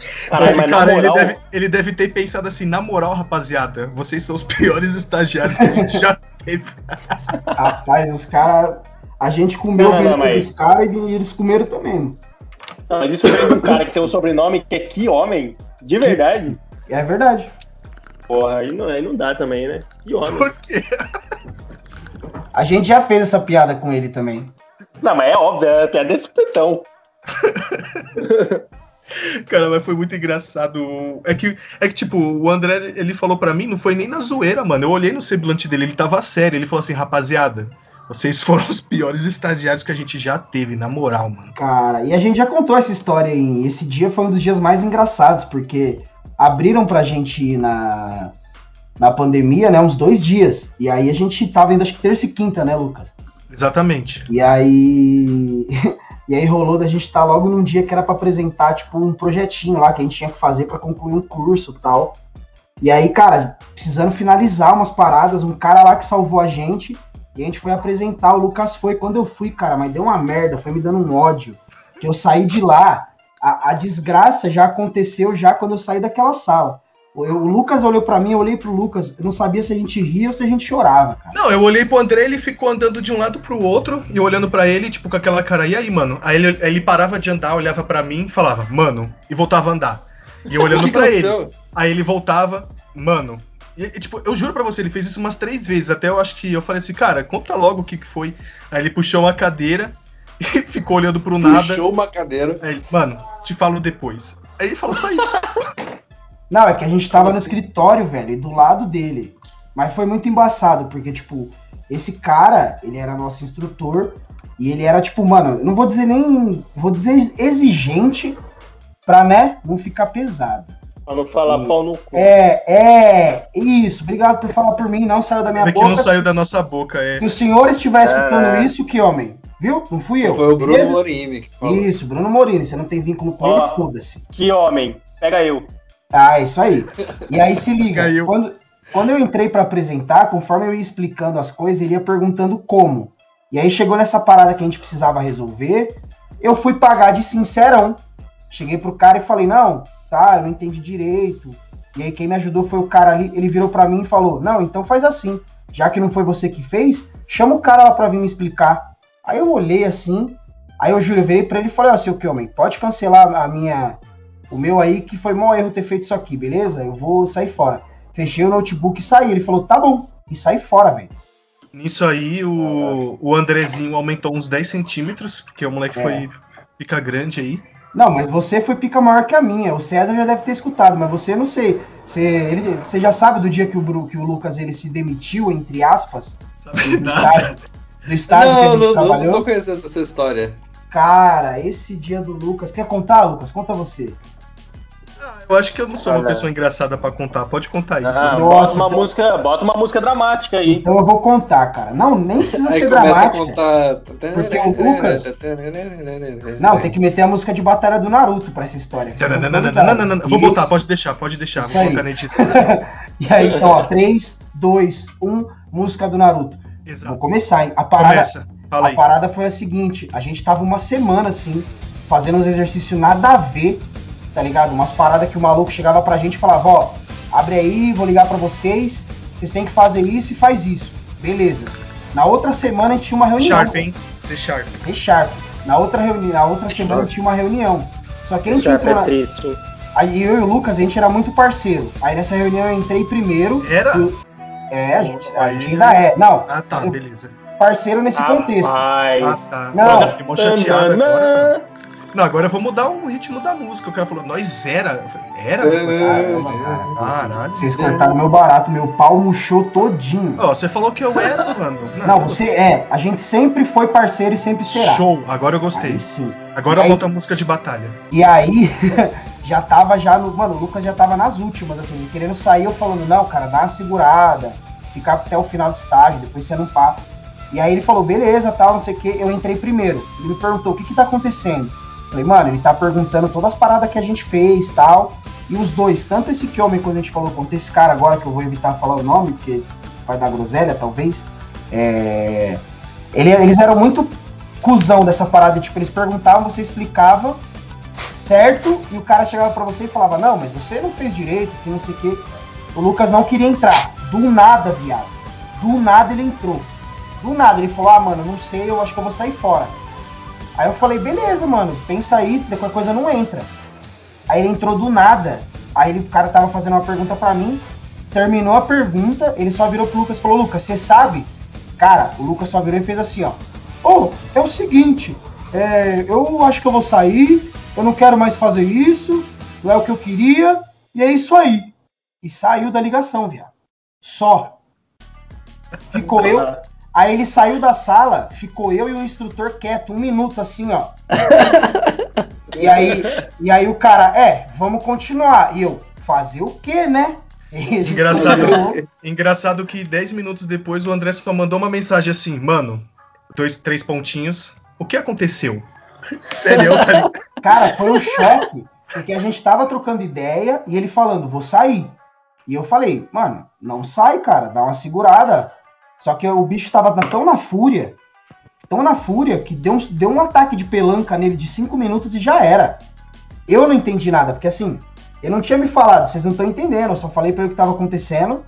Esse cara, moral... ele, deve, ele deve ter pensado assim, na moral, rapaziada, vocês são os *laughs* piores estagiários que a gente já teve. Rapaz, os caras. A gente comeu não, não, mas... os caras e eles comeram também. Não, mas isso vem de um cara que tem um sobrenome que é que homem, de verdade. É verdade. Porra, aí não, aí não dá também, né? Que homem. Por quê? A gente já fez essa piada com ele também. Não, mas é óbvio, é piada desse tetão. *laughs* Cara, mas foi muito engraçado. É que, é que, tipo, o André, ele falou para mim, não foi nem na zoeira, mano. Eu olhei no semblante dele, ele tava sério. Ele falou assim, rapaziada, vocês foram os piores estagiários que a gente já teve, na moral, mano. Cara, e a gente já contou essa história aí. Esse dia foi um dos dias mais engraçados, porque abriram pra gente ir na, na pandemia, né, uns dois dias. E aí a gente tava indo, acho que terça e quinta, né, Lucas? Exatamente. E aí. *laughs* E aí rolou da gente estar tá logo num dia que era para apresentar, tipo, um projetinho lá que a gente tinha que fazer para concluir um curso tal. E aí, cara, precisando finalizar umas paradas, um cara lá que salvou a gente, e a gente foi apresentar, o Lucas foi. Quando eu fui, cara, mas deu uma merda, foi me dando um ódio. Que eu saí de lá, a, a desgraça já aconteceu já quando eu saí daquela sala. Eu, o Lucas olhou para mim, eu olhei pro Lucas, eu não sabia se a gente ria ou se a gente chorava, cara. Não, eu olhei pro André, ele ficou andando de um lado pro outro e olhando para ele, tipo, com aquela cara, e aí, mano? Aí ele, ele parava de andar, olhava para mim e falava, mano, e voltava a andar. E eu *laughs* olhando para ele. Aí ele voltava, mano. E, e, tipo, eu juro pra você, ele fez isso umas três vezes. Até eu acho que eu falei assim, cara, conta logo o que, que foi. Aí ele puxou uma cadeira *laughs* e ficou olhando pro nada. Puxou uma cadeira. Aí ele, mano, te falo depois. Aí ele falou só isso. *laughs* Não, é que a gente tava no assim? escritório, velho, e do lado dele. Mas foi muito embaçado, porque, tipo, esse cara, ele era nosso instrutor, e ele era, tipo, mano, não vou dizer nem. Vou dizer exigente pra, né, não ficar pesado. Pra não falar e, pau no cu. É, é, isso. Obrigado por falar por mim, não saiu da minha é boca. que não saiu da nossa boca, é. Se o senhor estiver escutando é... isso, que homem. Viu? Não fui eu. Foi o Bruno beleza? Morini que falou. Isso, Bruno Morini. Você não tem vínculo com oh, ele, foda-se. Que homem. Pega eu. Ah, isso aí. E aí se liga, quando, quando eu entrei para apresentar, conforme eu ia explicando as coisas, ele ia perguntando como. E aí chegou nessa parada que a gente precisava resolver, eu fui pagar de sincerão. Cheguei pro cara e falei: "Não, tá, eu não entendi direito". E aí quem me ajudou foi o cara ali, ele virou para mim e falou: "Não, então faz assim. Já que não foi você que fez, chama o cara lá para vir me explicar". Aí eu olhei assim, aí eu juro, eu virei para ele e falei: "Ó, seu que homem, pode cancelar a minha o meu aí que foi mau erro ter feito isso aqui, beleza? Eu vou sair fora. Fechei o notebook e saí. Ele falou, tá bom. E saí fora, velho. Nisso aí, o, o Andrezinho aumentou uns 10 centímetros, porque o moleque é. foi pica grande aí. Não, mas você foi pica maior que a minha. O César já deve ter escutado, mas você não sei. Você, ele, você já sabe do dia que o, que o Lucas ele se demitiu, entre aspas, do estágio, do estágio não, que a gente não, trabalhou? Não, tô conhecendo essa história. Cara, esse dia do Lucas. Quer contar, Lucas? Conta você. Eu acho que eu não sou uma pessoa engraçada para contar. Pode contar isso. Ah, bota uma então... música, bota uma música dramática aí. Então eu vou contar, cara. Não, nem precisa ser dramática. Contar... Porque o Lucas. Não, tem que meter a música de batalha do Naruto para essa história. Não, não, não, não, não, Vou botar, pode deixar, pode deixar. Vou colocar na edição. *laughs* e aí, então, ó, 3, 2, 1, música do Naruto. Exato. Vou começar, hein? A parada, Começa. Fala a parada foi a seguinte: a gente tava uma semana assim, fazendo uns exercícios nada a ver tá ligado? Umas paradas que o maluco chegava pra gente e falava, ó, abre aí, vou ligar pra vocês, vocês têm que fazer isso e faz isso. Beleza. Na outra semana a gente tinha uma reunião. Sharp, hein? C Sharp. C Sharp. Na outra, reuni na outra semana a gente tinha uma reunião. Só que a gente entrou é na... triste. Aí eu e o Lucas, a gente era muito parceiro. Aí nessa reunião eu entrei primeiro. Era? É, a gente, a gente ainda é. Não. Ah, tá, beleza. parceiro nesse contexto. Ah, tá. Não, Pô, chateado agora. Não, agora eu vou mudar o ritmo da música. O cara falou, nós era. Era? Caramba, Caralho. Vocês cortaram meu barato, meu pau murchou todinho. Ó, você falou que eu era, mano. Não, *laughs* Não, você é. A gente sempre foi parceiro e sempre será. Show, agora eu gostei. Aí, sim. Agora aí, volta a música de batalha. E aí, *laughs* já tava já no. Mano, o Lucas já tava nas últimas, assim, querendo sair, eu falando, não, cara, dá uma segurada, ficar até o final do estágio, depois você não passa. E aí ele falou, beleza, tal, não sei o que. Eu entrei primeiro. Ele me perguntou, o que que tá acontecendo? Falei, mano, ele tá perguntando todas as paradas que a gente fez tal. E os dois, tanto esse homem, quando a gente falou, quanto esse cara agora, que eu vou evitar falar o nome, porque vai dar groselha, talvez. É... Ele, eles eram muito cuzão dessa parada, tipo, eles perguntavam, você explicava, certo? E o cara chegava para você e falava, não, mas você não fez direito, que não sei o quê. O Lucas não queria entrar. Do nada, viado. Do nada ele entrou. Do nada, ele falou, ah, mano, não sei, eu acho que eu vou sair fora. Aí eu falei, beleza, mano, pensa aí, depois a coisa não entra. Aí ele entrou do nada. Aí ele, o cara tava fazendo uma pergunta para mim, terminou a pergunta, ele só virou pro Lucas e falou, Lucas, você sabe? Cara, o Lucas só virou e fez assim, ó. Ô, oh, é o seguinte, é, eu acho que eu vou sair, eu não quero mais fazer isso, não é o que eu queria, e é isso aí. E saiu da ligação, viado. Só. Ficou eu, Aí ele saiu da sala, ficou eu e o instrutor quieto, um minuto assim, ó. *laughs* e aí, e aí o cara, é, vamos continuar. E eu, fazer o quê, né? Engraçado, engraçado que 10 minutos depois o André só mandou uma mensagem assim, mano, dois, três pontinhos. O que aconteceu? *laughs* Sério, tá Cara, foi um choque, porque a gente tava trocando ideia e ele falando, vou sair. E eu falei, mano, não sai, cara, dá uma segurada só que o bicho tava tão na fúria, tão na fúria, que deu um, deu um ataque de pelanca nele de 5 minutos e já era. Eu não entendi nada, porque assim, ele não tinha me falado, vocês não estão entendendo, eu só falei para ele o que tava acontecendo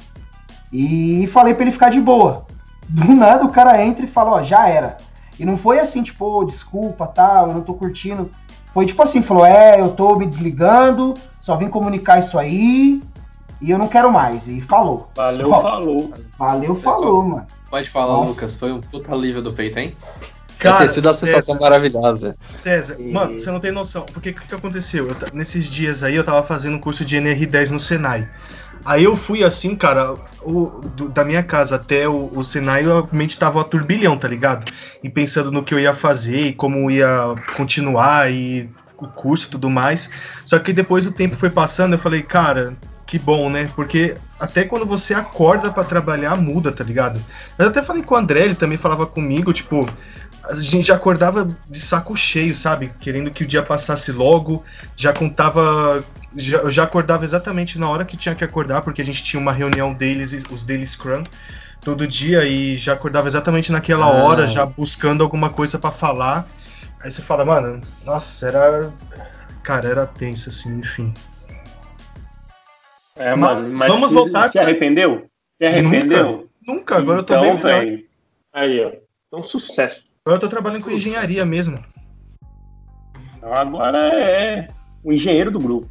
e falei para ele ficar de boa. Do *laughs* nada o cara entra e fala, ó, já era. E não foi assim, tipo, oh, desculpa, tal, eu não tô curtindo. Foi tipo assim, falou, é, eu tô me desligando, só vim comunicar isso aí, e eu não quero mais. E falou. Valeu, Só. falou. Valeu, falou, mano. Pode falar, Nossa. Lucas. Foi um puta alívio do peito, hein? Cara, ter sido uma sensação maravilhosa. César, e... mano, você não tem noção. Porque o que, que, aconteceu? Eu, nesses dias aí eu tava fazendo um curso de NR10 no Senai. Aí eu fui assim, cara, o, do, da minha casa até o, o Senai, eu mente tava a turbilhão, tá ligado? E pensando no que eu ia fazer e como ia continuar e o curso e tudo mais. Só que depois o tempo foi passando, eu falei, cara, que bom, né? Porque até quando você acorda para trabalhar, muda, tá ligado? Eu até falei com o André, ele também falava comigo, tipo, a gente já acordava de saco cheio, sabe? Querendo que o dia passasse logo, já contava. Já, eu já acordava exatamente na hora que tinha que acordar, porque a gente tinha uma reunião deles, os Daily Scrum, todo dia, e já acordava exatamente naquela ah. hora, já buscando alguma coisa para falar. Aí você fala, mano, nossa, era. Cara, era tenso, assim, enfim. É, mas, mas vamos se, voltar. Se arrependeu? Se arrependeu? Nunca, nunca. agora então, eu tô então, bem velho. Aí, ó. Então, sucesso. Agora eu tô trabalhando sucesso. com engenharia mesmo. Então, agora é o engenheiro do grupo.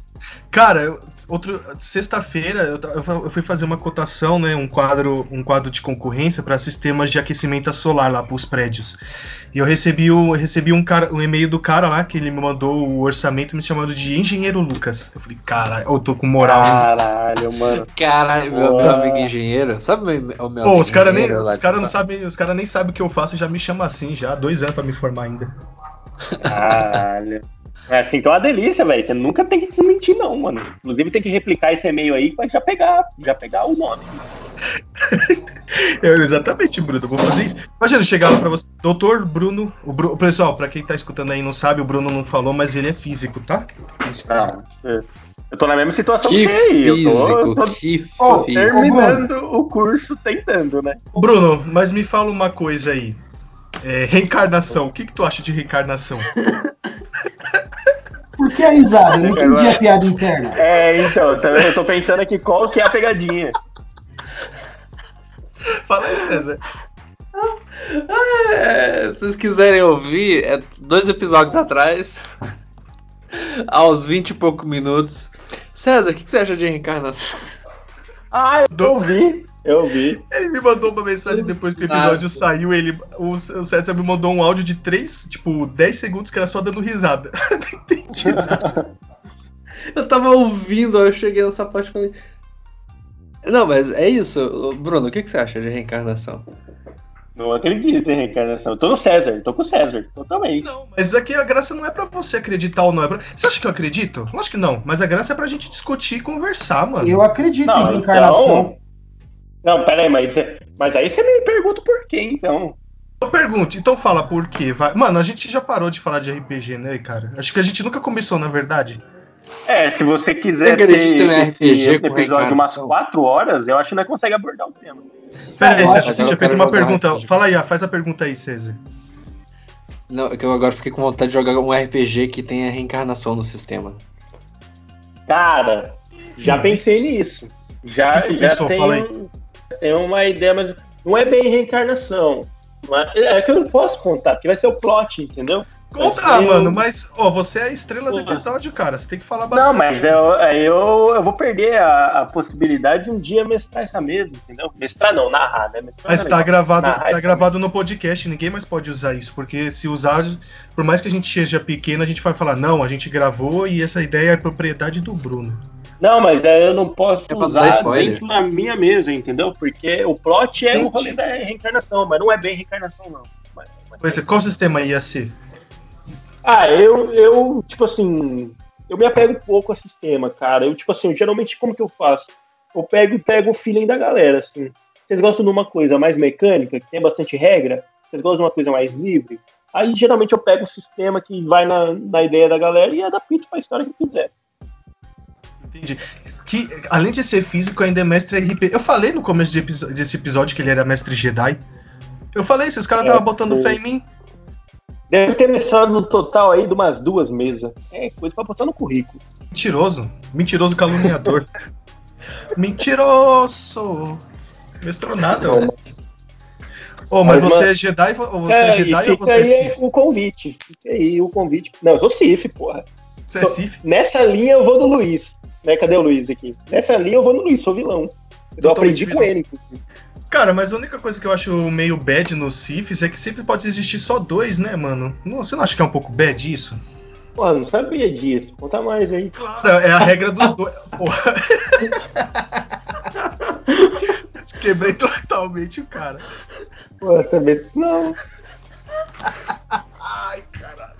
Cara, outro sexta-feira eu, eu, fui fazer uma cotação, né, um quadro, um quadro de concorrência para sistemas de aquecimento solar lá para os prédios. E eu recebi o recebi um cara, um e-mail do cara lá que ele me mandou o orçamento me chamando de engenheiro Lucas. Eu falei, cara, eu tô com moral. Caralho, mano. Caralho, meu, meu, amigo engenheiro. Sabe o meu Pô, os caras nem, os cara não sabem, os caras nem sabem o que eu faço, já me chama assim já há dois anos para me formar ainda. Caralho. É assim que é uma delícia, velho. Você nunca tem que se mentir, não, mano. Inclusive tem que replicar esse e-mail aí pra já pegar, já pegar o nome. *laughs* Eu, exatamente, Bruno. Vou fazer isso. Imagina chegar lá pra você. Doutor Bruno. O Bru... Pessoal, pra quem tá escutando aí não sabe, o Bruno não falou, mas ele é físico, tá? Ah, é. Eu tô na mesma situação que, que aí. eu tô, tô, que oh, terminando o curso, tentando, né? Bruno, mas me fala uma coisa aí. É, reencarnação. O que, que tu acha de reencarnação? *laughs* Por que a risada? Eu não entendi a piada interna. É, então, eu tô pensando aqui qual que é a pegadinha. Fala aí, César. É, se vocês quiserem ouvir, é dois episódios atrás, aos 20 e poucos minutos. César, o que, que você acha de reencarnação? Ah, eu ouvi. Eu vi. Ele me mandou uma mensagem depois que o episódio saiu. Ele, o, o César me mandou um áudio de 3, tipo, 10 segundos que era só dando risada. *laughs* Não entendi nada. Eu tava ouvindo, eu cheguei nessa parte e falei. Não, mas é isso. Bruno, o que, que você acha de reencarnação? Não acredito em reencarnação. Eu tô no César, tô com o César, totalmente. Não, mas aqui a graça não é pra você acreditar ou não. É pra... Você acha que eu acredito? Lógico que não, mas a graça é pra gente discutir e conversar, mano. Eu acredito não, em reencarnação. Então... Não, peraí, mas, mas aí você me pergunta por quê, então. Eu pergunto, então fala por quê. Vai... Mano, a gente já parou de falar de RPG, né, cara? Acho que a gente nunca começou, na verdade. É, se você quiser você ter um RPG esse episódio de umas 4 horas, eu acho que não consegue abordar o tema. Pera aí, você tinha feito uma pergunta. Fala aí, faz a pergunta aí, César. Não, é que eu agora fiquei com vontade de jogar um RPG que tenha reencarnação no sistema. Cara, já pensei nisso. Já, que que já pensou? tenho, tenho uma ideia, mas não é bem reencarnação. Mas é que eu não posso contar, porque vai ser o plot, entendeu? Conta, ah, mano, mas ó, você é a estrela do episódio, cara. Você tem que falar bastante. Não, mas eu, eu, eu vou perder a, a possibilidade de um dia mestrar essa mesa, entendeu? Mestrar não, narrar, né? Mestrar mas tá gravado, tá gravado no podcast, ninguém mais pode usar isso, porque se usar, por mais que a gente seja pequeno, a gente vai falar, não, a gente gravou e essa ideia é propriedade do Bruno. Não, mas eu não posso é usar dentro da minha mesa, entendeu? Porque o plot é o rolê da reencarnação, mas não é bem reencarnação, não. Mas, mas pois é, qual sistema ia ser? Ah, eu, eu, tipo assim, eu me apego pouco a sistema, cara. Eu, tipo assim, geralmente, como que eu faço? Eu pego pego o feeling da galera, assim. Vocês gostam de uma coisa mais mecânica, que tem bastante regra? Vocês gostam de uma coisa mais livre? Aí, geralmente, eu pego o sistema que vai na, na ideia da galera e adapto pra história que quiser. Entendi. Que, além de ser físico, ainda é mestre RP. Eu falei no começo de desse episódio que ele era mestre Jedi. Eu falei, se os caras estavam é, botando fé em mim. Deve ter mestrado no total aí de umas duas mesas. É, coisa pra botar no currículo. Mentiroso. Mentiroso caluniador. *laughs* Mentiroso. Mestrou nada, velho. Ô, oh, mas, mas, você é Jedi, ou você é, é Jedi ou você é Sith? o convite. Fica aí o convite. Não, eu sou Sith, porra. Você é Sith? Nessa linha eu vou no Luiz. Né? Cadê o Luiz aqui? Nessa linha eu vou no Luiz, sou vilão. Eu aprendi com ele. Inclusive. Cara, mas a única coisa que eu acho meio bad no Sifis é que sempre pode existir só dois, né, mano? Você não acha que é um pouco bad isso? Pô, não sabia disso. Conta mais aí. Claro, é a regra dos dois. Porra. *laughs* Quebrei totalmente o cara. Pô, sabia isso não. Ai, caralho.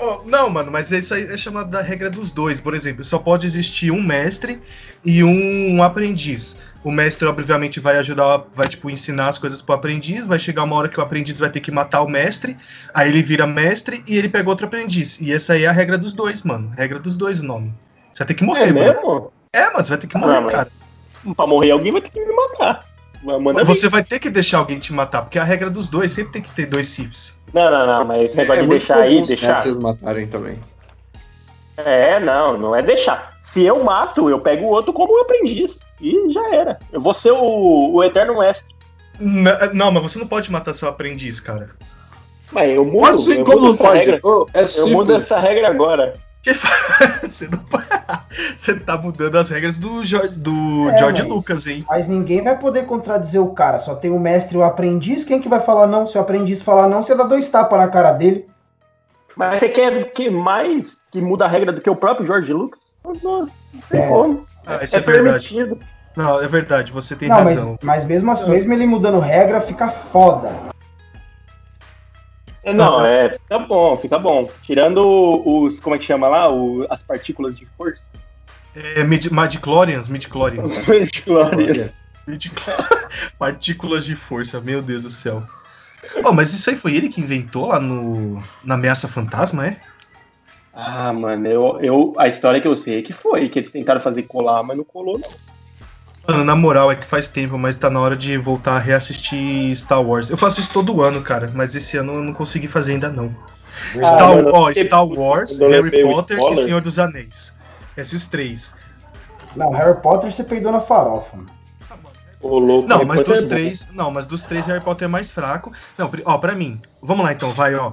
Oh, não, mano, mas isso aí é chamado da regra dos dois. Por exemplo, só pode existir um mestre e um aprendiz. O mestre, obviamente, vai ajudar, vai, tipo, ensinar as coisas pro aprendiz. Vai chegar uma hora que o aprendiz vai ter que matar o mestre. Aí ele vira mestre e ele pega outro aprendiz. E essa aí é a regra dos dois, mano. Regra dos dois o nome. Você vai ter que morrer, é mano. Mesmo? É, mano, você vai ter que morrer, ah, cara. Pra morrer alguém vai ter que me matar. Manda você vai ter que deixar alguém te matar, porque a regra dos dois sempre tem que ter dois Siths. Não, não, não, mas negócio é, de deixar aí, deixar. vocês matarem também. É, não, não é deixar. Se eu mato, eu pego o outro como aprendiz. E já era. Eu vou ser o, o Eterno Mestre. Não, não, mas você não pode matar seu aprendiz, cara. Mas eu mudo, assim, eu como mudo pode? Regra. Oh, é eu mudo essa regra agora. Que *laughs* você, não... *laughs* você tá mudando as regras do, jo... do é, George mas, Lucas, hein? Mas ninguém vai poder contradizer o cara. Só tem o mestre e o aprendiz. Quem que vai falar não? Se o aprendiz falar não, você dá dois tapas na cara dele. Mas você quer que mais que muda a regra do que o próprio George Lucas? Não, não tem é. como. Ah, isso é, é verdade. Não, é verdade, você tem não, razão. Mas, mas mesmo, assim, mesmo ele mudando regra, fica foda. É, não, é, fica bom, fica bom. Tirando os, como é que chama lá, o, as partículas de força. É, mid, *laughs* midichlorians, midichlorians. midichlorians. *laughs* Partículas de força, meu Deus do céu. Oh, mas isso aí foi ele que inventou lá no na Ameaça Fantasma, é? Ah, mano, eu, eu, a história que eu sei é que foi, que eles tentaram fazer colar, mas não colou, não. Mano, na moral, é que faz tempo, mas tá na hora de voltar a reassistir Star Wars. Eu faço isso todo ano, cara, mas esse ano eu não consegui fazer ainda não. Ah, Star, mano, ó, Star Wars, Harry Potter e Senhor dos Anéis. Esses três. Não, Harry Potter você peidou na farofa. Ô, louco, não, mas dos é três. Não, mas dos três Harry Potter é mais fraco. Não, ó, pra mim. Vamos lá então, vai, ó.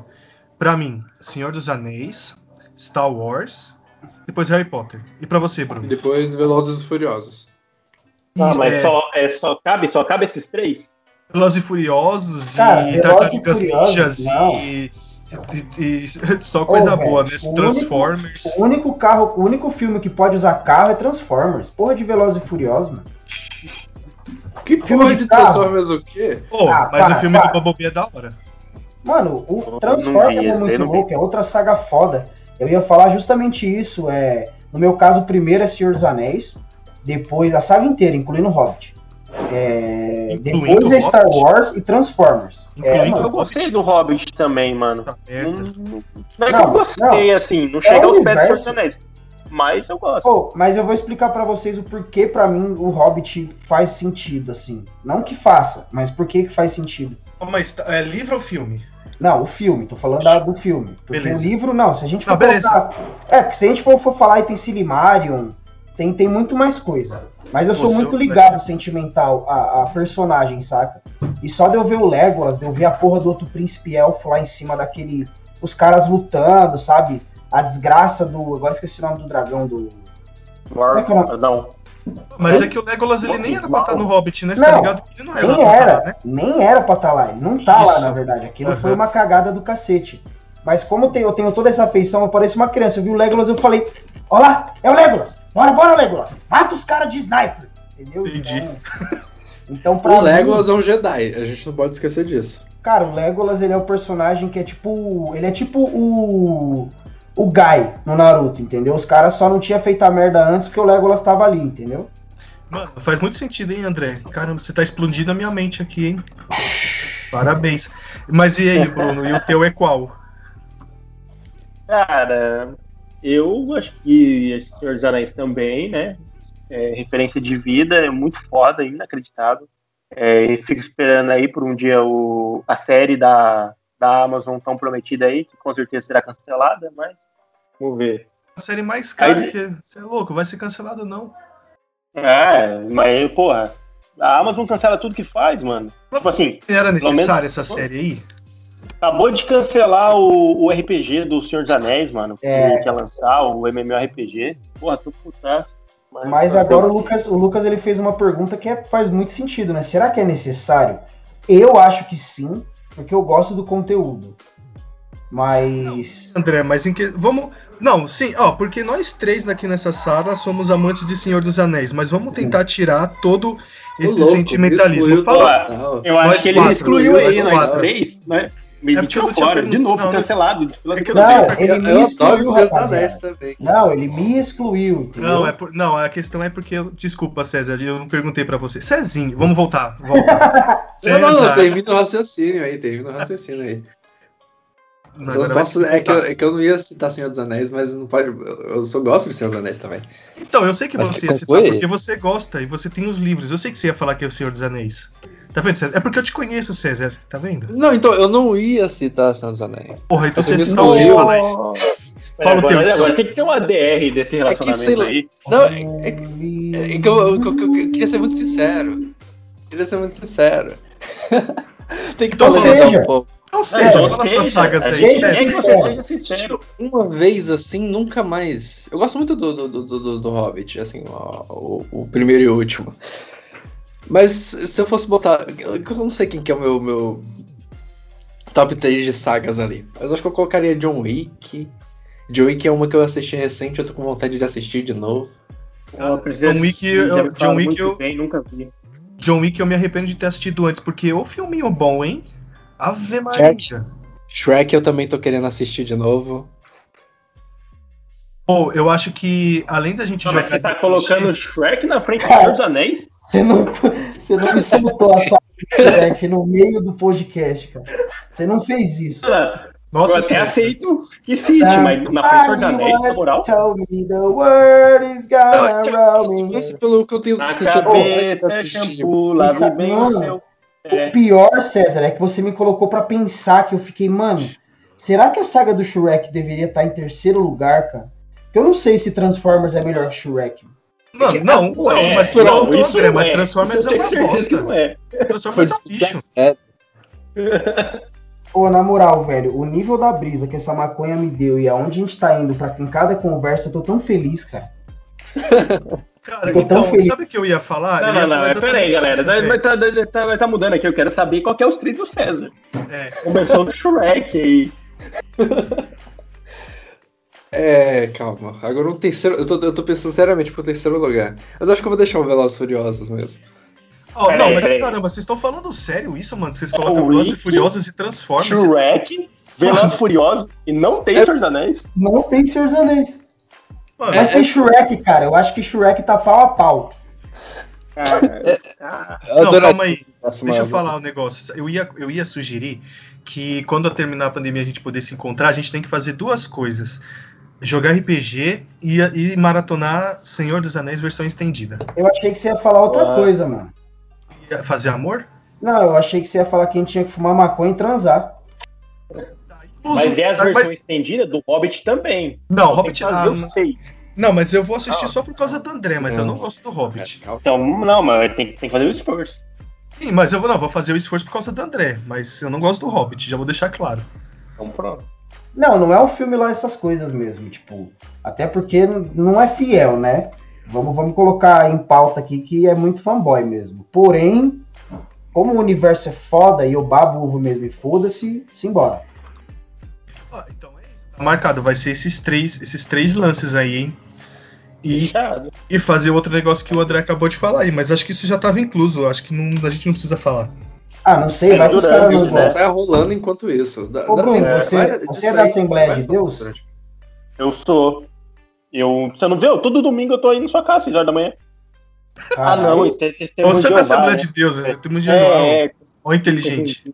Pra mim, Senhor dos Anéis, Star Wars, depois Harry Potter. E pra você, Bruno? E depois Velozes e Furiosos. Ah, mas é... Só, é, só, cabe, só cabe esses três? Velozes e Furiosos Cara, e Tartarugas Ninjas e, e, e, *laughs* só coisa oh, boa, né? Transformers. Único, o único carro, o único filme que pode usar carro é Transformers. Porra de Velozes e Furiosos, mano. Que filme de, de Transformers o quê? Pô, ah, mas para, o filme para. do Bumblebee é da hora. Mano, o Transformers é muito louco, é outra saga foda. Eu ia falar justamente isso. É, no meu caso, o primeiro é Senhor dos Anéis, depois a saga inteira, incluindo o Hobbit. É, depois é Star Wars e Transformers. É, eu gostei do Hobbit também, mano. Tá não, não, não, é que eu gostei, não, assim, não chega aos pés do Senhor Anéis. Mas eu gosto. Pô, mas eu vou explicar para vocês o porquê para mim o Hobbit faz sentido, assim. Não que faça, mas por que que faz sentido. Mas é livro ou filme? Não, o filme, tô falando da, do filme. Porque o livro, não, se a gente for colocar, É, porque se a gente for, for falar e tem Silimarion, tem, tem muito mais coisa. Mas eu sou muito ligado sentimental a, a, personagem, saca? E só de eu ver o Legolas, de eu ver a porra do outro príncipe elfo lá em cima daquele. Os caras lutando, sabe? A desgraça do. Agora esqueci o nome do dragão do. War, é não. Mas é que o Legolas ele nem era pra estar no Hobbit, né? Você tá não, tá ligado? Ele não era. Nem era, lá, né? nem era pra estar lá. Ele não tá Isso. lá, na verdade. Aquilo uhum. foi uma cagada do cacete. Mas como eu tenho toda essa afeição, eu pareço uma criança. Eu vi o Legolas eu falei: Olha lá, é o Legolas! Bora, bora, Legolas! Mata os caras de sniper! Entendeu? Entendi. Então, então pra *laughs* o Legolas mim, é um Jedi, a gente não pode esquecer disso. Cara, o Legolas ele é o personagem que é tipo. Ele é tipo o o Guy no Naruto, entendeu? Os caras só não tinham feito a merda antes porque o Legolas tava ali, entendeu? Mano, faz muito sentido, hein, André? Caramba, você tá explodindo a minha mente aqui, hein? Parabéns. Mas e aí, Bruno? E o teu é qual? Cara, eu acho que Senhor dos Anéis também, né? É, referência de vida, é muito foda, inacreditável. É, fico esperando aí por um dia o, a série da, da Amazon tão prometida aí, que com certeza será cancelada, mas Vamos ver. A série mais cara Aí... que. Você é louco, vai ser cancelado não. É, mas, porra, a Amazon cancela tudo que faz, mano. Tipo assim. Era necessária essa série aí? Acabou de cancelar o, o RPG do Senhor dos Anéis, mano. É. Que ia lançar, o MMORPG. Porra, tô putaço. Mas, mas agora o Lucas, o Lucas ele fez uma pergunta que é, faz muito sentido, né? Será que é necessário? Eu acho que sim, porque eu gosto do conteúdo. Mas. André, mas em que. Vamos. Não, sim, ó, porque nós três aqui nessa sala somos amantes de Senhor dos Anéis, mas vamos tentar tirar todo esse louco, sentimentalismo. Fala. Eu acho que ele quatro, excluiu aí, nós quatro. três, né? Me é tirou fora, de novo, não, cancelado. Não, ele me excluiu, também. Não, ele me excluiu. Não, é por, não, a questão é porque. Desculpa, César, eu não perguntei pra você. Cezinho, vamos voltar. Volta. *laughs* não, não, não, termina o raciocínio aí, termina o raciocínio aí. Não posso, é, que eu, é que eu não ia citar Senhor dos Anéis, mas não pode. Eu só gosto de Senhor dos Anéis também. Então, eu sei que mas você ia citar porque você gosta e você tem os livros. Eu sei que você ia falar que é o Senhor dos Anéis. Tá vendo, César? É porque eu te conheço, César. Tá vendo? Não, então eu não ia citar Senhor dos Anéis. Porra, então você está ouvindo falar aí. Fala é, o teu. Agora tem que ter uma DR desse relacionamento é que, aí. Não, é, é, é que eu, eu, eu, eu, queria ser muito sincero. Queria ser muito sincero. *laughs* tem que então, seja, um pouco. Não sei, é, todas sagas aí. É, uma vez assim, nunca mais. Eu gosto muito do, do, do, do, do Hobbit, assim, o, o, primeiro e o último. Mas se eu fosse botar. Eu não sei quem que é o meu, meu top 3 de sagas ali. Mas acho que eu colocaria John Wick. John Wick é uma que eu assisti recente, eu tô com vontade de assistir de novo. Ah, John Wick, eu, John Wick eu, bem, nunca vi. John Wick eu me arrependo de ter assistido antes, porque o filminho bom, hein? Ave Maria. Shrek. Shrek eu também tô querendo assistir de novo. Pô, eu acho que além da gente não, jogar. Mas você tá colocando Shrek na frente do Senhor dos Anéis? Você não, *laughs* você não me soltou a saga Shrek no meio do podcast, cara. Você não fez isso. Nossa, eu até aceito que sim, mas na frente do Senhor dos Anéis, na moral. Tell me the word is gonna roll me. Pelo que eu tenho na cabeça, é shampoo, lave bem o seu é. O pior, César, é que você me colocou para pensar que eu fiquei, mano, será que a saga do Shrek deveria estar tá em terceiro lugar, cara? eu não sei se Transformers é melhor que Shrek. Mano, não, não, é, mas, não, não, isso André, mas Transformers é uma bosta. Não é. Transformers é um. É. Pô, na moral, velho, o nível da brisa que essa maconha me deu e aonde a gente tá indo pra em cada conversa, eu tô tão feliz, cara. *laughs* Cara, então, sabe o que eu ia falar? Não, não, não, peraí, galera. Vai tá, tá, vai tá mudando aqui, eu quero saber qual que é os trilhos do César. É. Começou no Shrek aí. *laughs* É, calma. Agora o terceiro. Eu tô, eu tô pensando seriamente pro terceiro lugar. Mas acho que eu vou deixar o Velozes Furiosos mesmo. Oh, não, mas caramba, vocês estão falando sério isso, mano? Vocês colocam é Velozes Furiosos e Transformers? Shrek, Velozes Furiosos e não tem é... Senhor dos Anéis? Não tem Senhor dos Anéis. Mano, mas é... tem Shrek, cara. Eu acho que Shrek tá pau a pau. É, não, calma aí. Deixa eu falar um negócio. Eu ia, eu ia sugerir que quando terminar a pandemia a gente poder se encontrar, a gente tem que fazer duas coisas jogar RPG e, e maratonar Senhor dos Anéis versão estendida. Eu achei que você ia falar outra ah. coisa, mano. Ia fazer amor? Não, eu achei que você ia falar que a gente tinha que fumar maconha e transar. Mas é as versões mas... estendidas do Hobbit também. Não, Hobbit não. Não, mas eu vou assistir ah. só por causa do André, mas eu não gosto do Hobbit. Então, não, mas tem, tem que fazer o esforço. Sim, mas eu não, vou fazer o esforço por causa do André, mas eu não gosto do Hobbit, já vou deixar claro. Então pronto. Não, não é um filme lá essas coisas mesmo, tipo, até porque não é fiel, né? Vamos, vamos colocar em pauta aqui que é muito fanboy mesmo. Porém, como o universo é foda e eu babo ovo mesmo e foda-se, simbora. Ah, então é isso. Tá marcado, vai ser esses três, esses três lances aí, hein? E, e fazer outro negócio que o André acabou de falar aí, mas acho que isso já estava incluso, acho que não, a gente não precisa falar. Ah, não sei, vai caras não vão. Tá rolando enquanto isso. Ô, Bruno, você, você é da Assembleia de Deus? Eu sou. Eu, você não viu? Todo domingo eu tô aí na sua casa, 6 horas da manhã. Ah, não, isso é sistema Você é da Assembleia né? de Deus, é temos de é, é, Ou inteligente.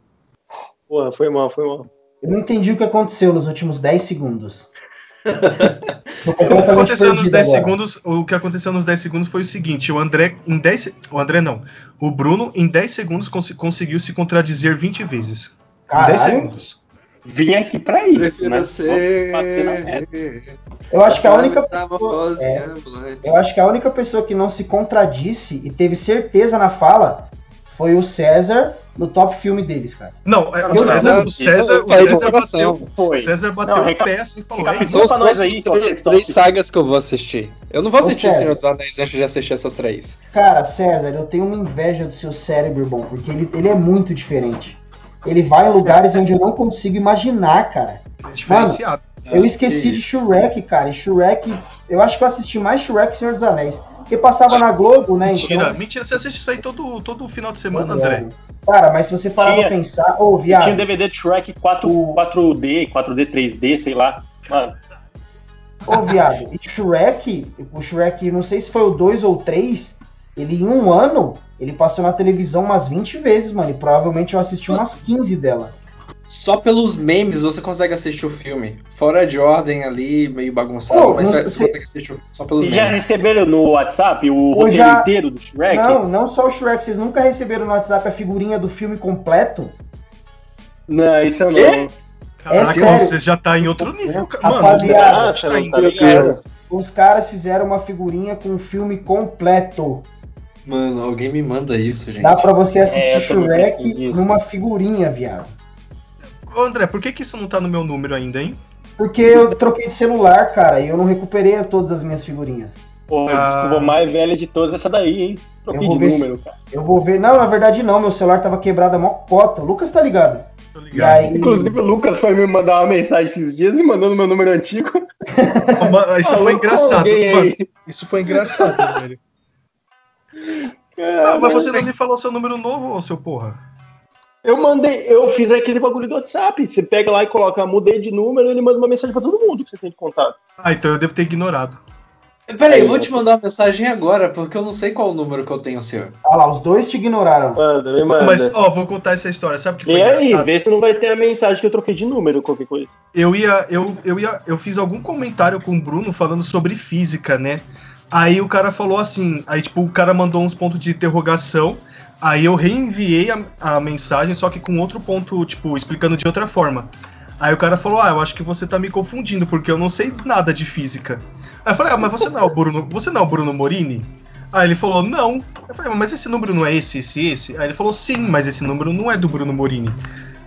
Porra, foi mal, foi mal. Eu não entendi o que aconteceu nos últimos 10 *laughs* segundos. o que aconteceu nos 10 segundos, o que aconteceu nos 10 segundos foi o seguinte, o André em 10, o André não, o Bruno em 10 segundos cons conseguiu se contradizer 20 vezes. Caralho. Em 10 segundos. Vim aqui pra isso, né? Eu acho que a única pessoa, é, eu acho que a única pessoa que não se contradisse e teve certeza na fala foi o César no top filme deles, cara. Não, é, o César, o César, o César bateu, o César bateu não, o pé assim e falou: é São nós aí, três, três sagas que eu vou assistir. Eu não vou assistir Senhor dos Anéis antes de assistir essas três. Cara, César, eu tenho uma inveja do seu cérebro, bom, porque ele, ele é muito diferente. Ele vai em lugares onde eu não consigo imaginar, cara. Mano, eu esqueci de Shrek, cara. E Shrek, eu acho que eu assisti mais Shrek que Senhor dos Anéis. Porque passava na Globo, né? Mentira, então... mentira, você assiste isso aí todo, todo final de semana, André. Cara, mas se você parar tinha, pra pensar, ô, oh, viado. Tinha DVD de Shrek 4, o... 4D, 4D, 3D, sei lá. Mano. Ô, viado, e Shrek, o Shrek, não sei se foi o 2 ou 3, ele em um ano, ele passou na televisão umas 20 vezes, mano. E provavelmente eu assisti umas 15 dela só pelos memes você consegue assistir o filme. Fora de ordem ali, meio bagunçado, oh, mas você, você consegue assistir só pelos memes. Já receberam no WhatsApp o Ou roteiro já... inteiro do Shrek? Não, não só o Shrek. Vocês nunca receberam no WhatsApp a figurinha do filme completo? Não, isso eu não. Caraca, é você já tá em outro nível. Mano, Rapaziada, tá em... os caras fizeram uma figurinha com o filme completo. Mano, alguém me manda isso, gente. Dá pra você assistir é, Shrek numa figurinha, viado. André, por que, que isso não tá no meu número ainda, hein? Porque eu troquei de celular, cara, e eu não recuperei todas as minhas figurinhas. Pô, ah. desculpa, mais velha de todas essa daí, hein? Troquei de número, cara. Eu vou ver. Não, na verdade não, meu celular tava quebrado a mó cota. O Lucas tá ligado? Tô ligado. Aí... Inclusive o Lucas foi me mandar uma mensagem esses dias e mandou no meu número antigo. *laughs* isso foi engraçado, mano. Isso foi engraçado, velho. Ah, mas você não me falou seu número novo, seu porra? Eu mandei, eu fiz aquele bagulho do WhatsApp. Você pega lá e coloca, mudei de número, ele manda uma mensagem pra todo mundo que você tem de contato. Ah, então eu devo ter ignorado. Peraí, eu vou te mandar uma mensagem agora, porque eu não sei qual o número que eu tenho seu. Ah lá, os dois te ignoraram. Manda, me manda. Mas, ó, vou contar essa história. Sabe que foi E aí, vê se não vai ter a mensagem que eu troquei de número, qualquer coisa. Eu ia, eu, eu ia, eu fiz algum comentário com o Bruno falando sobre física, né? Aí o cara falou assim, aí tipo, o cara mandou uns pontos de interrogação. Aí eu reenviei a, a, mensagem, só que com outro ponto, tipo, explicando de outra forma. Aí o cara falou: Ah, eu acho que você tá me confundindo, porque eu não sei nada de física. Aí eu falei, ah, mas você não é o Bruno. Você não é o Bruno Morini? Aí ele falou, não. Eu falei, mas esse número não é esse, esse, esse? Aí ele falou, sim, mas esse número não é do Bruno Morini.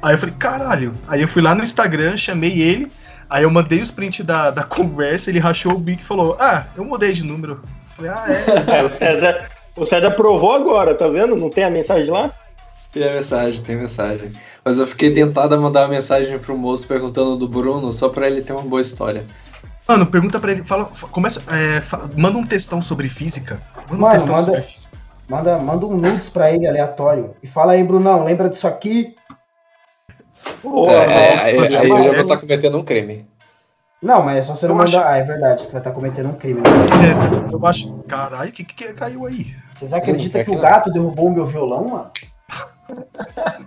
Aí eu falei, caralho. Aí eu fui lá no Instagram, chamei ele, aí eu mandei os prints da, da *laughs* conversa, ele rachou o bico e falou, ah, eu mudei de número. Falei, ah, é. *laughs* é o, César, o César provou agora, tá vendo? Não tem a mensagem lá? Tem a mensagem, tem mensagem. Mas eu fiquei tentado a mandar uma mensagem pro moço perguntando do Bruno, só pra ele ter uma boa história. Mano, pergunta pra ele, fala, começa, é, fala, manda um textão sobre física. Manda Mano, um textão manda, sobre física. Manda, manda um nudes pra ele aleatório. E fala aí, Brunão, lembra disso aqui? Oh, é, é, aí, aí, aí eu já vou estar tá cometendo um crime. Não, mas é só você não mandar. Acho... Ah, é verdade, você vai estar tá cometendo um crime. Né? eu acho. Caralho, o que, que caiu aí? Vocês acreditam que, que o gato derrubou o meu violão, mano? *laughs*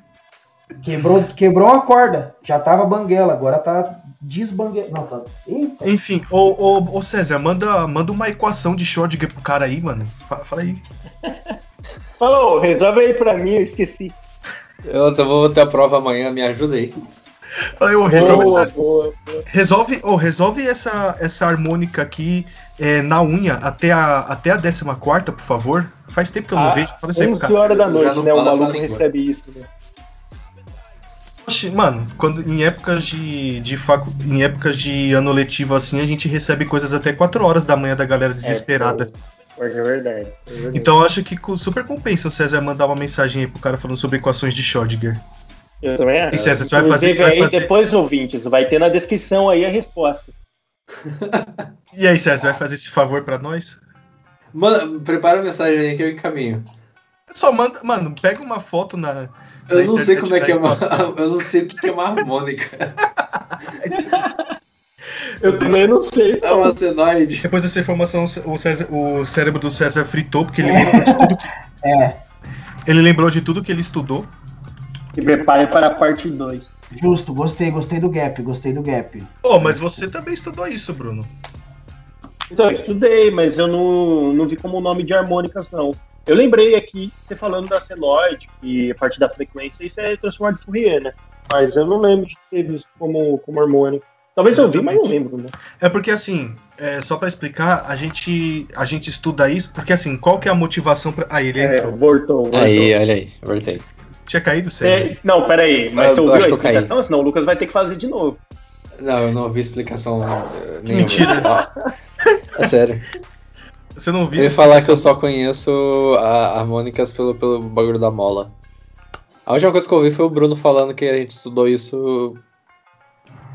quebrou, quebrou uma corda. Já tava banguela, agora tá desbanguela. Não, tá. Eita. Enfim, ô, ô, ô César, manda, manda uma equação de Schrödinger pro cara aí, mano. Fala, fala aí. Falou, resolve aí pra mim, eu esqueci. Eu vou ter a prova amanhã, me ajuda aí. Aí, oh, resolve, boa, essa, boa, boa. resolve, oh, resolve essa, essa harmônica aqui é, na unha até a, até a 14, por favor. Faz tempo que eu não ah, vejo. Fala isso aí pro cara. horas da noite, né? O maluco recebe isso, né? Mano, quando, em épocas de, de facu, em épocas de ano letivo assim, a gente recebe coisas até 4 horas da manhã da galera desesperada. É, é verdade, é verdade. Então eu acho que super compensa o César mandar uma mensagem aí pro cara falando sobre equações de Schrödinger. Eu também acho. E César, você vai fazer, você vai fazer... Depois, ouvintes, vai ter na descrição aí a resposta. *laughs* e aí, César, vai fazer esse favor pra nós? Mano, prepara a mensagem aí que eu encaminho. Só manda, mano, pega uma foto na. Eu não sei como é que é uma. *laughs* Eu não sei o que é uma harmônica. *laughs* eu também não sei. É uma senoide. Depois dessa informação, o, César, o cérebro do César fritou, porque ele lembrou de tudo que. É. Ele lembrou de tudo que ele estudou. Se prepare para a parte 2. Justo, gostei, gostei do gap, gostei do gap. Oh, mas você também estudou isso, Bruno. Então, eu estudei, mas eu não, não vi como nome de harmônicas, não. Eu lembrei aqui, você falando da senoide, que a partir da frequência, isso é transformado de Fourier, né? Mas eu não lembro de ter visto como, como harmônico. Talvez eu vi, mas não lembro, né? É porque assim, é, só para explicar, a gente, a gente estuda isso, porque assim, qual que é a motivação para. Ah, ele é, entrou. Voltou, voltou. Aí, olha aí, voltei. Tinha caído, sério? É, não, peraí, mas eu, você ouviu a explicação? Senão o Lucas vai ter que fazer de novo. Não, eu não ouvi explicação nenhuma. Mentira. É sério. Você não viu? Eu ia falar que eu só conheço a harmônicas pelo, pelo bagulho da mola. A última coisa que eu ouvi foi o Bruno falando que a gente estudou isso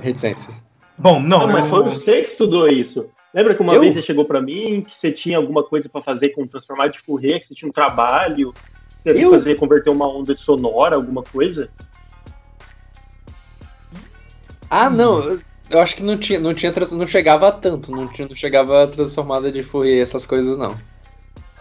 reticências. Bom, não, não mas eu... você que estudou isso. Lembra que uma eu? vez você chegou para mim que você tinha alguma coisa para fazer com transformar de Fourier, que você tinha um trabalho, você ia fazer converter uma onda sonora, alguma coisa? Ah, não. Eu acho que não tinha, não tinha, não chegava tanto, não, tinha, não chegava transformada de Fourier, essas coisas não.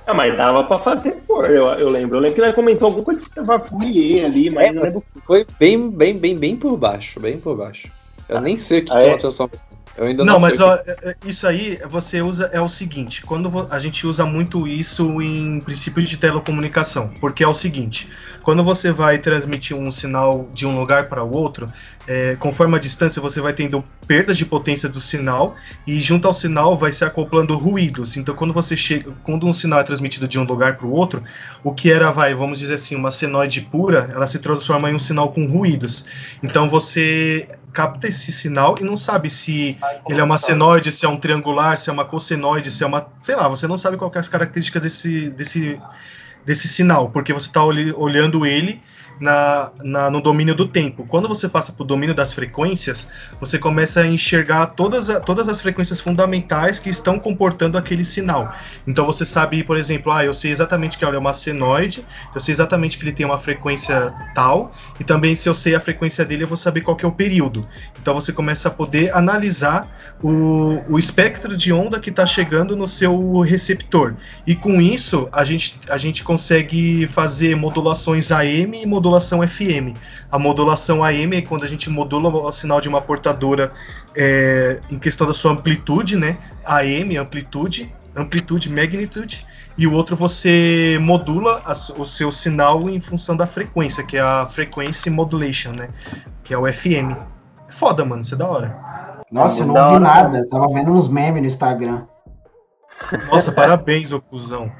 Ah, mas dava pra fazer, eu, eu lembro. Eu lembro que ele comentou alguma coisa que tava Fourier ali, mas é. Foi bem, bem, bem, bem por baixo, bem por baixo. Eu ah, nem sei o que, ah, é uma transformada. Eu ainda não, não mas ó, que... É, é, isso aí você usa é o seguinte, quando a gente usa muito isso em princípios de telecomunicação, porque é o seguinte, quando você vai transmitir um sinal de um lugar para o outro, é, conforme a distância você vai tendo perdas de potência do sinal e junto ao sinal vai se acoplando ruídos. Então quando você chega, quando um sinal é transmitido de um lugar para o outro, o que era vai, vamos dizer assim, uma senoide pura, ela se transforma em um sinal com ruídos. Então você capta esse sinal e não sabe se ele é uma senoide, se é um triangular, se é uma cossenoide, se é uma. Sei lá, você não sabe quais é as características desse, desse, desse sinal, porque você está olhando ele na, na, no domínio do tempo. Quando você passa para o domínio das frequências, você começa a enxergar todas, todas as frequências fundamentais que estão comportando aquele sinal. Então você sabe, por exemplo, ah, eu sei exatamente que é uma senoide, eu sei exatamente que ele tem uma frequência tal, e também se eu sei a frequência dele, eu vou saber qual é o período. Então você começa a poder analisar o, o espectro de onda que está chegando no seu receptor. E com isso, a gente, a gente consegue fazer modulações AM e modulações modulação FM. A modulação AM é quando a gente modula o sinal de uma portadora é, em questão da sua amplitude, né? AM, amplitude, amplitude, magnitude, e o outro você modula a, o seu sinal em função da frequência, que é a frequency modulation, né? Que é o FM. É foda, mano, isso é da hora. Nossa, eu não vi nada, tava vendo uns memes no Instagram. Nossa, *laughs* parabéns, ô cuzão.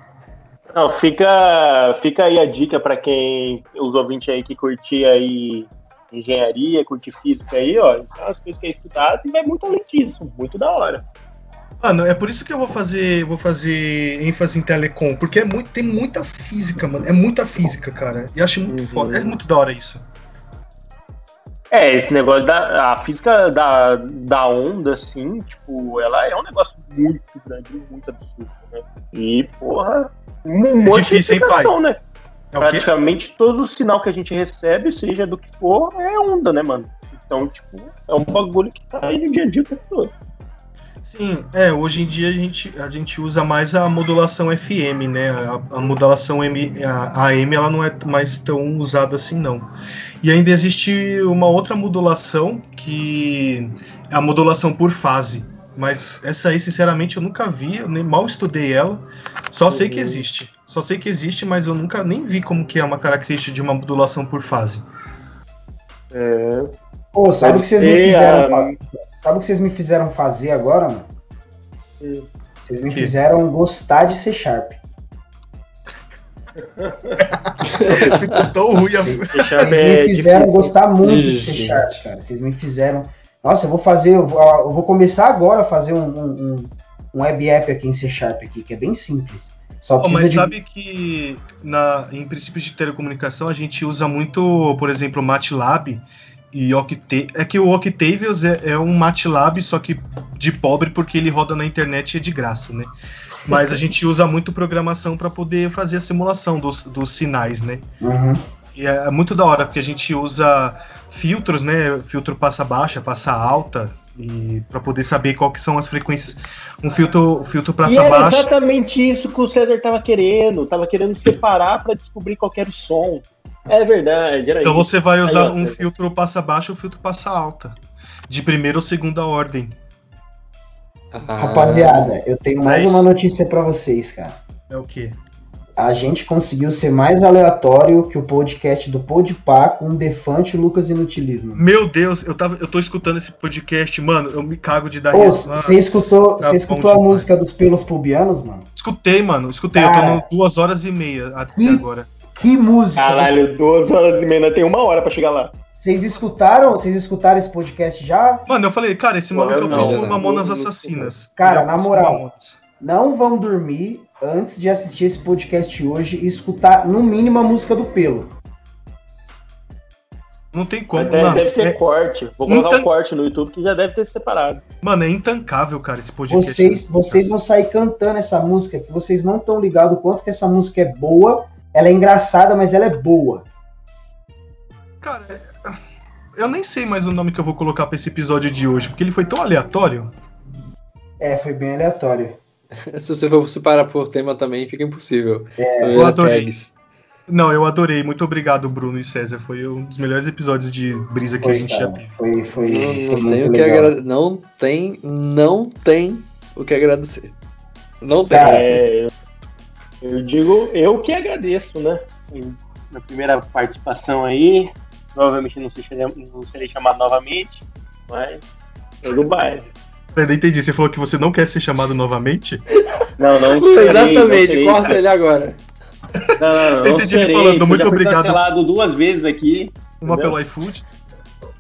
Não, fica, fica aí a dica para quem, os ouvintes aí que curtia aí engenharia, curte física aí, ó. São as coisas que é estudado e vai muito além disso, muito da hora. Mano, é por isso que eu vou fazer, vou fazer ênfase em telecom, porque é muito, tem muita física, mano. É muita física, cara. E acho muito Uhum. foda. É muito da hora isso. É, esse negócio da a física da, da onda, assim, tipo, ela é um negócio muito grande, muito absurdo, né? E, porra, um monte difícil, hein, de explicação, né? É? Praticamente todo o sinal que a gente recebe, seja do que for, é onda, né, mano? Então, tipo, é um bagulho que tá aí no dia a dia o tempo todo. Sim, é, hoje em dia a gente, a gente usa mais a modulação FM, né? A, a modulação M, a, AM ela não é mais tão usada assim, não. E ainda existe uma outra modulação que é a modulação por fase. Mas essa aí, sinceramente, eu nunca vi, eu nem mal estudei ela. Só sei que Uhum. existe. Só sei que existe, mas eu nunca nem vi como que é uma característica de uma modulação por fase. É, Pô, sabe o que vocês me ser fizeram? a- Sabe o que vocês me fizeram fazer agora, mano? Hum. Vocês me Que? fizeram gostar de C Sharp. Ficou tão ruim a... Vocês me fizeram difícil. gostar muito de. C Sharp, cara. Vocês me fizeram. Nossa, eu vou fazer. Eu vou, eu vou começar agora a fazer um, um, um- um web app aqui em C Sharp aqui, que é bem simples. Só precisa mas de. sabe que na, em princípios de telecomunicação a gente usa muito, por exemplo, MATLAB e Octave. É que o Octavius é, é um MATLAB, só que de pobre porque ele roda na internet e é de graça, né? Mas a gente usa muito programação para poder fazer a simulação dos, dos sinais, né? Uhum. E é, é muito da hora, porque a gente usa filtros, né? Filtro passa baixa, passa alta, e para poder saber qual que são as frequências. Um filtro, filtro E passa era baixa. exatamente isso que o César tava querendo. Tava querendo separar pra descobrir qualquer som. É verdade, era Então isso. você vai usar Aí, um filtro passa baixa ou filtro passa alta. De primeira ou segunda ordem. Ah, Rapaziada, eu tenho mais Mas- uma notícia pra vocês, cara. É o quê? A gente conseguiu ser mais aleatório que o podcast do Podpah com o Defante e o Lucas Inutilismo. Meu Deus, eu, tava, eu tô escutando esse podcast, mano, eu me cago de dar risada. você escutou, Tá escutou a demais. música dos pelos pubianos, mano? Escutei, mano, escutei. eu Cara. tô no duas horas e meia até Que- agora. Que música! Caralho, duas horas e meia, ainda tem uma hora pra chegar lá. Vocês escutaram? Vocês escutaram esse podcast já? Mano, eu falei, cara, esse maluco é o não, próximo não. Mamonas Assassinas. Cara, na moral. Mamonas. Não vão dormir antes de assistir esse podcast hoje e escutar no mínimo a música do pelo. Não tem como, deve, mano. deve ter É, corte. Vou colocar Então- o corte no YouTube que já deve ter separado. mano, é intancável, cara, esse podcast. Vocês, vocês vão sair cantando essa música, que vocês não estão ligados o quanto que essa música é boa. Ela é engraçada, mas ela é boa. Cara, eu nem sei mais o nome que eu vou colocar pra esse episódio de hoje, porque ele foi tão aleatório. É, foi bem aleatório. *laughs* Se você for separar por tema também, fica impossível. É, eu adorei. Não, eu adorei. Muito obrigado, Bruno e César. Foi um dos melhores episódios de brisa que a Foi, gente já cara. teve. Foi, foi, Não, foi não tem o que legal. agra... Não tem, não tem o que agradecer. Não tem. Cara, É, eu digo, eu que agradeço, né? Na primeira participação aí. Provavelmente não serei, não serei chamado novamente, mas é do bairro. Eu não entendi. Você falou que você não quer ser chamado novamente? *laughs* Não, não *laughs* serei, Exatamente, não corta ele agora. Não, não, não, Eu não entendi ele serei, falando, muito obrigado. cancelado duas vezes aqui. Uma Entendeu? pelo iFood?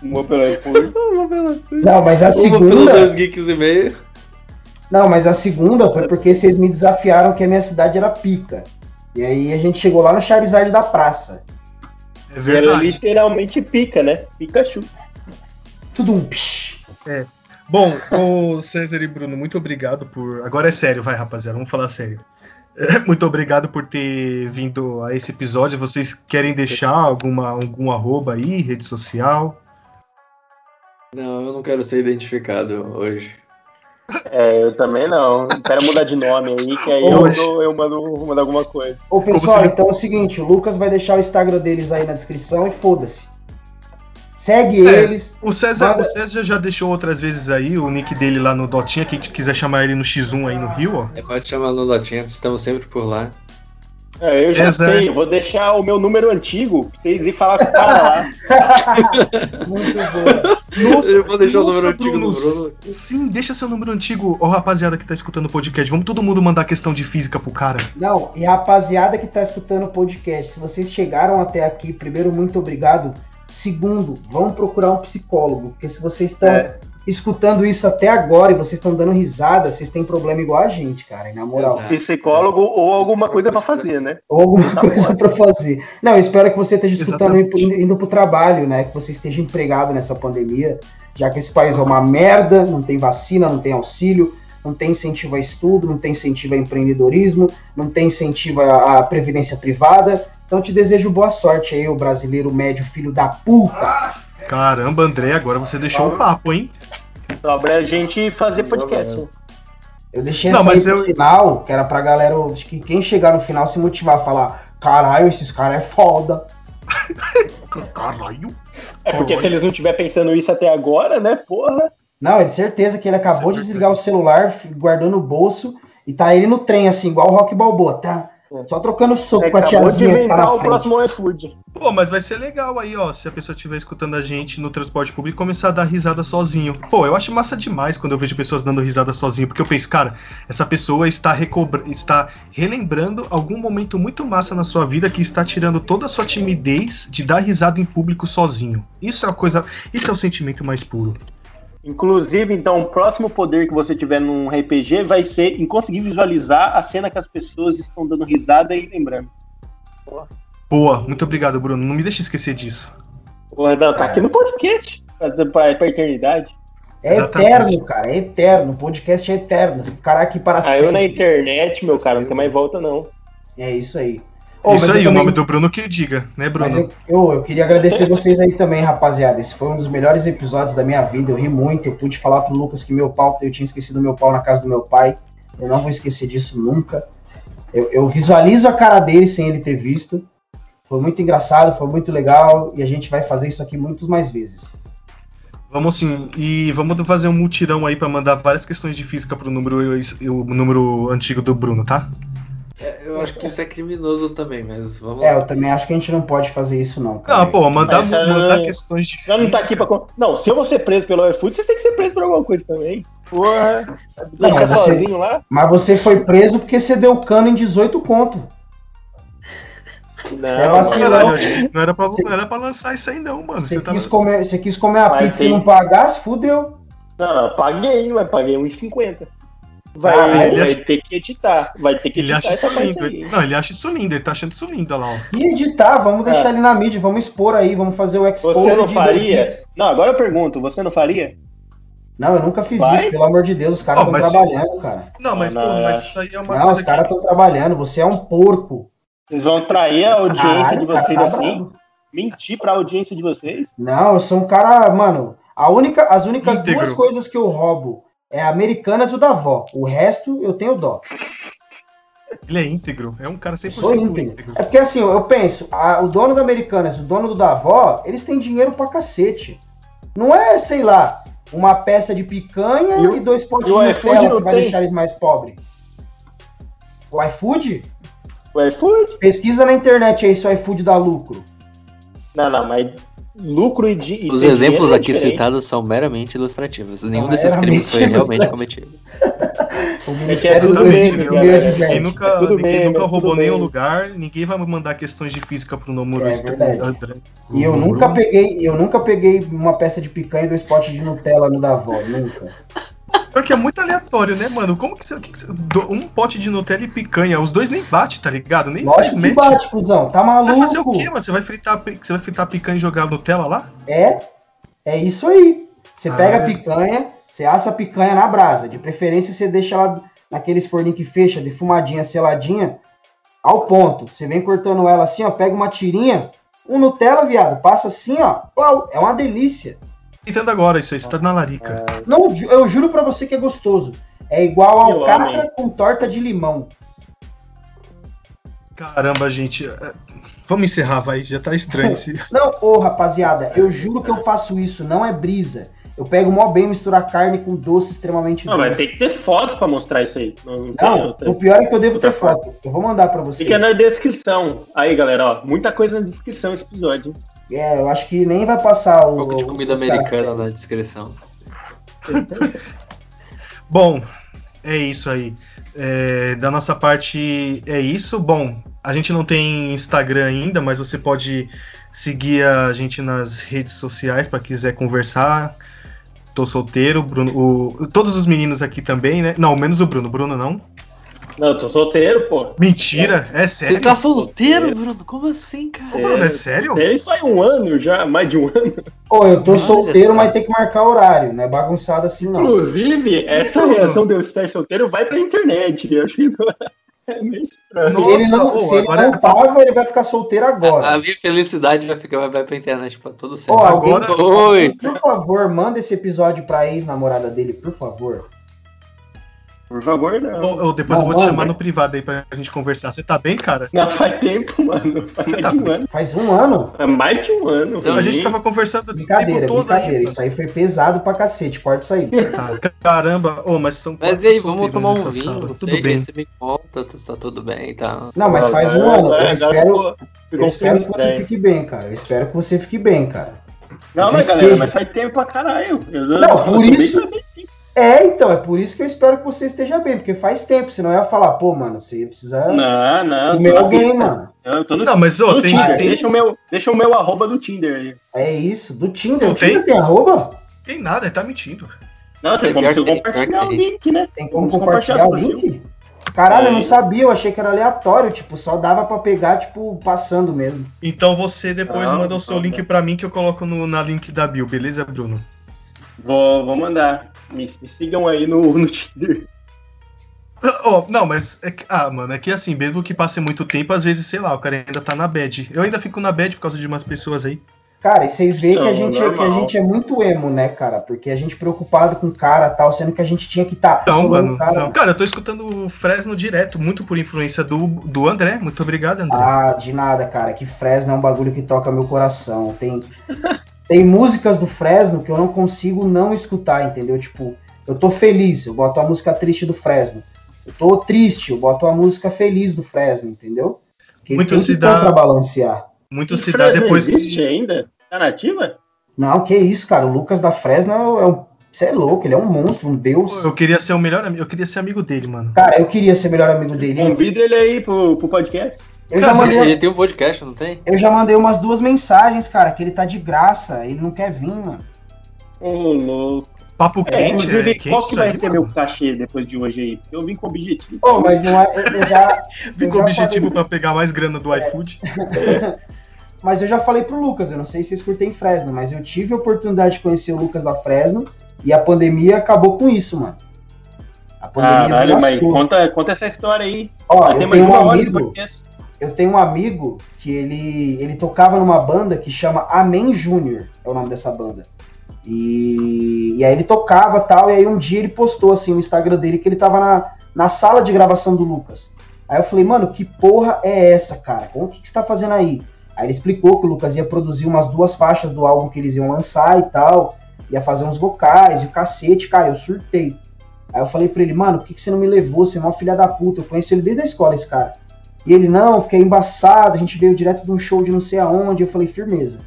Uma pelo iFood. *laughs* Uma pela, Não, mas a uma pelo segunda. dois geeks e meio. Não, mas a segunda foi porque vocês me desafiaram que a minha cidade era pica. E aí a gente chegou lá no Charizard da praça. É Era verdade. literalmente pica, né? Pikachu. Tudo um psh. Bom, ô César e Bruno, muito obrigado por. Agora é sério, vai, rapaziada, vamos falar sério. É, *laughs* Muito obrigado por ter vindo a esse episódio. Vocês querem deixar alguma, algum arroba aí, rede social? Não, eu não quero ser identificado hoje. É, eu também não. Quero mudar de nome aí, que aí eu, dou- eu mando, mando alguma coisa. Ô pessoal, você- então é o seguinte, o Lucas vai deixar o Instagram deles aí na descrição e foda-se. Segue É. eles. O César, Manda- o César já deixou outras vezes aí o nick dele lá no Dotinha, quem quiser chamar ele no X1 aí no Rio, ó. É, pode chamar no Dotinha, estamos sempre por lá. É, eu já César. sei, eu vou deixar o meu número antigo pra vocês irem falar com o cara lá. *laughs* Muito bom. Nossa, eu vou deixar o nossa, número antigo Bruno, do Bruno. Sim, deixa seu número antigo. Ó, rapaziada que tá escutando o podcast, vamos todo mundo mandar questão de física pro cara. Não, e rapaziada que tá escutando o podcast, se vocês chegaram até aqui, primeiro, muito obrigado. Segundo, vão procurar um psicólogo, porque se vocês estão É. escutando isso até agora e vocês estão dando risada, vocês têm problema igual a gente, cara, e na moral. Exato. Psicólogo ou alguma coisa para fazer, né? Ou alguma tá coisa para fazer. Não, eu espero que você esteja escutando indo, indo pro trabalho, né? Que você esteja empregado nessa pandemia, já que esse país é uma merda, não tem vacina, não tem auxílio, não tem incentivo a estudo, não tem incentivo a empreendedorismo, não tem incentivo à previdência privada. Então te desejo boa sorte aí, o brasileiro médio filho da puta. Caramba, André, agora você deixou o papo, hein? Sobra a gente fazer podcast. Eu deixei não, mas eu... final, que era pra galera, acho que quem chegar no final se motivar a falar, caralho, esses caras é foda. *laughs* caralho. É porque se eles não estiver pensando isso até agora, né, porra. Não, é de certeza que ele acabou de desligar o celular, guardou no bolso, e tá ele no trem, assim, igual o Rock Balboa, tá? Só trocando soco é, com a tiazinha que tá na frente. o próximo iFood. Pô, mas vai ser legal aí, ó, se a pessoa estiver escutando a gente no transporte público começar a dar risada sozinho. Pô, eu acho massa demais quando eu vejo pessoas dando risada sozinho, porque eu penso, cara, essa pessoa está, recobra está relembrando algum momento muito massa na sua vida que está tirando toda a sua timidez de dar risada em público sozinho. Isso é a coisa, isso é o sentimento mais puro. Inclusive, então, o próximo poder que você tiver num RPG vai ser em conseguir visualizar a cena que as pessoas estão dando risada e lembrando. Boa, Boa muito obrigado, Bruno. Não me deixe esquecer disso. Porra, não, tá aqui no podcast, pra, pra eternidade. É Exatamente. eterno, cara, é eterno. O podcast é eterno. Aqui para sempre. Saiu na internet, meu cara, não tem mais volta, não. É isso aí. Oh, Isso aí, também... o nome do Bruno que diga, né, Bruno? Eu, eu, eu, queria agradecer vocês aí também, rapaziada. Esse foi um dos melhores episódios da minha vida. Eu ri muito. Eu pude falar pro Lucas que meu pau, eu tinha esquecido meu pau na casa do meu pai. Eu não vou esquecer disso nunca. Eu, eu visualizo a cara dele sem ele ter visto. Foi muito engraçado, foi muito legal. E a gente vai fazer isso aqui muitas mais vezes. Vamos sim, e vamos fazer um mutirão aí para mandar várias questões de física pro número, o número antigo do Bruno, tá? É, eu acho que isso é criminoso também, mas vamos É, eu também acho que a gente não pode fazer isso, não. Cara. Não, pô, mandar, mas, mandar questões de. Não, não tá aqui pra. Não, se eu vou ser preso pelo iFood, você tem que ser preso por alguma coisa também. Porra. Não, mas, você, lá. mas você foi preso porque você deu cano em 18 conto. Não, é vacilão. Não era, pra, não era pra lançar isso aí, não, mano. Você, você, quis, comer, você quis comer a mas pizza tem... e não pagasse, fudeu. Não, eu paguei, mas paguei 1,50. Vai, ah, vai acha... ter que editar. Vai ter que ele editar acha isso lindo. Não, ele acha isso lindo, ele tá achando isso lindo, olha lá. E editar, vamos deixar é. ele na mídia, vamos expor aí, vamos fazer o expose Você não faria? Não, agora eu pergunto, você não faria? Não, eu nunca fiz vai? isso, pelo amor de Deus, os caras estão trabalhando, cara. Não, mas, não, pô, mas isso aí é uma não, coisa. Não, os caras estão que... trabalhando, você é um porco. Vocês vão trair a audiência Caralho, de vocês tá assim? Bravo. Mentir pra audiência de vocês? Não, eu sou um cara, mano. A única, as únicas duas coisas que eu roubo é Americanas e o da avó. O resto eu tenho dó. Ele é íntegro, é um cara 100% Sou íntegro. íntegro. É porque assim, eu penso, a, o dono da Americanas, o dono do da avó, eles têm dinheiro pra cacete. Não é, sei lá, uma peça de picanha e, e dois potinhos de Nutella que vai deixar eles mais pobres. O iFood? O iFood? Pesquisa na internet aí se o iFood dá lucro. Não, não, mas lucro e, de, Os exemplos é aqui citados são meramente ilustrativos. Nenhum desses crimes foi realmente cometido. o Ministério é, é do Meio Quem nunca, é ninguém nunca é roubou nenhum lugar, ninguém vai mandar questões de física pro número. É e eu nunca peguei, eu nunca peguei uma peça de picanha e dois potes de Nutella no da avó, nunca. Porque é muito aleatório, né, mano? Como que você. um pote de Nutella e picanha, os dois nem bate, tá ligado? Nem Lógico que bate, cuzão. Tá maluco? Vai fazer o quê, mano? Você vai fritar, você vai fritar picanha e jogar Nutella lá? É. É isso aí. Você ah, pega a picanha, você assa a picanha na brasa. De preferência, você deixa ela naqueles forninhos que fecha, defumadinha, seladinha, ao ponto. Você vem cortando ela assim, ó, pega uma tirinha, um Nutella, viado, passa assim, ó, é uma delícia. Entendo agora isso aí, você tá na larica. É... Não, eu juro pra você que é gostoso. É igual alcatra com torta de limão. Caramba, gente. É, vamos encerrar, vai. Já tá estranho esse. *laughs* Não, ô rapaziada, eu juro que eu faço isso, não é brisa. Eu pego mó bem misturar carne com doce extremamente Não, mas tem que ter foto pra mostrar isso aí. Não, não, não o pior é que eu devo ter foto. Eu vou mandar pra vocês. Fica na descrição. Aí, galera, ó, muita coisa na descrição esse episódio. É, eu acho que nem vai passar o. Um pouco de comida americana na descrição. *laughs* Bom, é isso aí. É, da nossa parte é isso. Bom, a gente não tem Instagram ainda, mas você pode seguir a gente nas redes sociais para quiser conversar. tô solteiro, Bruno, o, todos os meninos aqui também, né? Não, menos o Bruno. Bruno não. Não, eu tô solteiro, pô. Mentira, é sério? Você tá solteiro, Bruno? Como assim, cara? Mano, é sério? Ele faz um ano já, mais de um ano. Ô, eu tô Olha solteiro, só. mas tem que marcar horário, não é bagunçado assim não. Inclusive, essa Bruno? reação de eu estar solteiro vai pra internet. Eu acho que é meio estranho. Se ele não, Nossa, se ô, ele agora- não tava, ele vai ficar solteiro agora. A minha felicidade vai ficar vai pra internet pra todo sempre. alguém, agora- Oi! por favor, manda esse episódio pra ex-namorada dele, por favor. Por favor, não. Ou, ou depois Não, eu vou te mano. chamar no privado aí pra gente conversar. Você tá bem, cara? Não, faz tempo, mano. Faz Você mais tá de um bem? ano. Faz um ano? Faz mais de um ano. a gente tava conversando esse Brincadeira, tempo todo brincadeira. aí. Isso aí foi pesado pra cacete, corta isso aí. Ah, Caramba, ô, mas são Mas quatro e aí, vamos tomar um vinho? sala. Não Tudo sei, bem. você me conta, tá tudo bem, tá? Não, mas faz um Agora- ano. Eu agora espero, eu espero que você estranho. fique bem, cara. Eu espero que você fique bem, cara. Não, mas galera, mas faz tempo pra caralho. Eu, Não, eu por bem isso-. É, então, é por isso que eu espero que você esteja bem, porque faz tempo, senão eu ia falar, pô, mano, você precisa Não, não. comer alguém, pista. mano. Eu tô no, Não, mas ô, tem, Tinder. tem, Deixa, o meu, deixa o meu arroba do Tinder aí. É isso, do Tinder. Não o Tinder tem? tem arroba? tem nada, ele tá mentindo. Não, tem É, como tem, compartilhar o tem. link, né? Tem como Vamos compartilhar o link? Caralho, eu não É. sabia, eu achei que era aleatório, tipo, só dava pra pegar, tipo, passando mesmo. Então você depois Não, manda o seu não, link pra mim que eu coloco no, na link da bio, beleza, Bruno? Vou, vou mandar. Me, me sigam aí no, no Tinder. Oh, não, mas é que, ah, mano, é que assim, mesmo que passe muito tempo, às vezes, sei lá, o cara ainda tá na bad. Eu ainda fico na bad por causa de umas pessoas aí. Cara, e vocês veem que a, Não, gente, é- que a gente é muito emo, né, cara? Porque a gente preocupado com o cara e tal, sendo que a gente tinha que estar. Tá Não, isolando mano, o cara. não. Cara, eu tô escutando o Fresno direto, muito por influência do, do André. Muito obrigado, André. Ah, de nada, cara. Que Fresno é um bagulho que toca meu coração. Tem, tem músicas do Fresno que eu não consigo não escutar, entendeu? Tipo, eu tô feliz, eu boto a música triste do Fresno. Eu tô triste, eu boto a música feliz do Fresno, entendeu? Porque Muito tem se que dá- pra balancear. Muito E se dá depois existe que. ainda? Tá nativa? Não, que isso, cara. O Lucas da Fresno é um- é um. Você é louco, ele é um monstro, um deus. Eu queria ser o melhor amigo, eu queria ser amigo dele, mano. Cara, eu queria ser melhor amigo dele. Convida ele aí pro, pro podcast. Eu já, mandei, Ele tem um podcast, não tem? eu já mandei umas duas mensagens, cara, que ele tá de graça. Ele não quer vir, mano. Ô, louco. Papo É, quente, inclusive, é quente qual que vai aí, ser mano. meu cachê depois de hoje aí? Eu vim com objetivo. Pô, mas não é. Eu, já. *laughs* Vim eu com o já objetivo falei- pra pegar mais grana do iFood. *laughs* Mas eu já falei pro Lucas, eu não sei se vocês curtem Fresno, mas eu tive a oportunidade de conhecer o Lucas da Fresno e a pandemia acabou com isso, mano. A pandemia Caralho, mas conta, conta essa história aí. Ó, Já tem eu mais tenho um uma hora de amigo. Eu tenho um amigo que ele, ele tocava numa banda que chama Amém Júnior, é o nome dessa banda. E, e aí ele tocava tal, e aí um dia ele postou assim no Instagram dele que ele tava na, na sala de gravação do Lucas. Aí eu falei, mano, que porra é essa, cara? Como que, que você tá fazendo aí? Aí ele explicou que o Lucas ia produzir umas duas faixas do álbum que eles iam lançar e tal, ia fazer uns vocais e o cacete, cara, eu surtei. Aí eu falei pra ele, mano, por que, que você não me levou? Você é uma filha da puta, eu conheço ele desde a escola, esse cara. E ele, não, porque é embaçado, a gente veio direto de um show de não sei aonde. Eu falei, firmeza.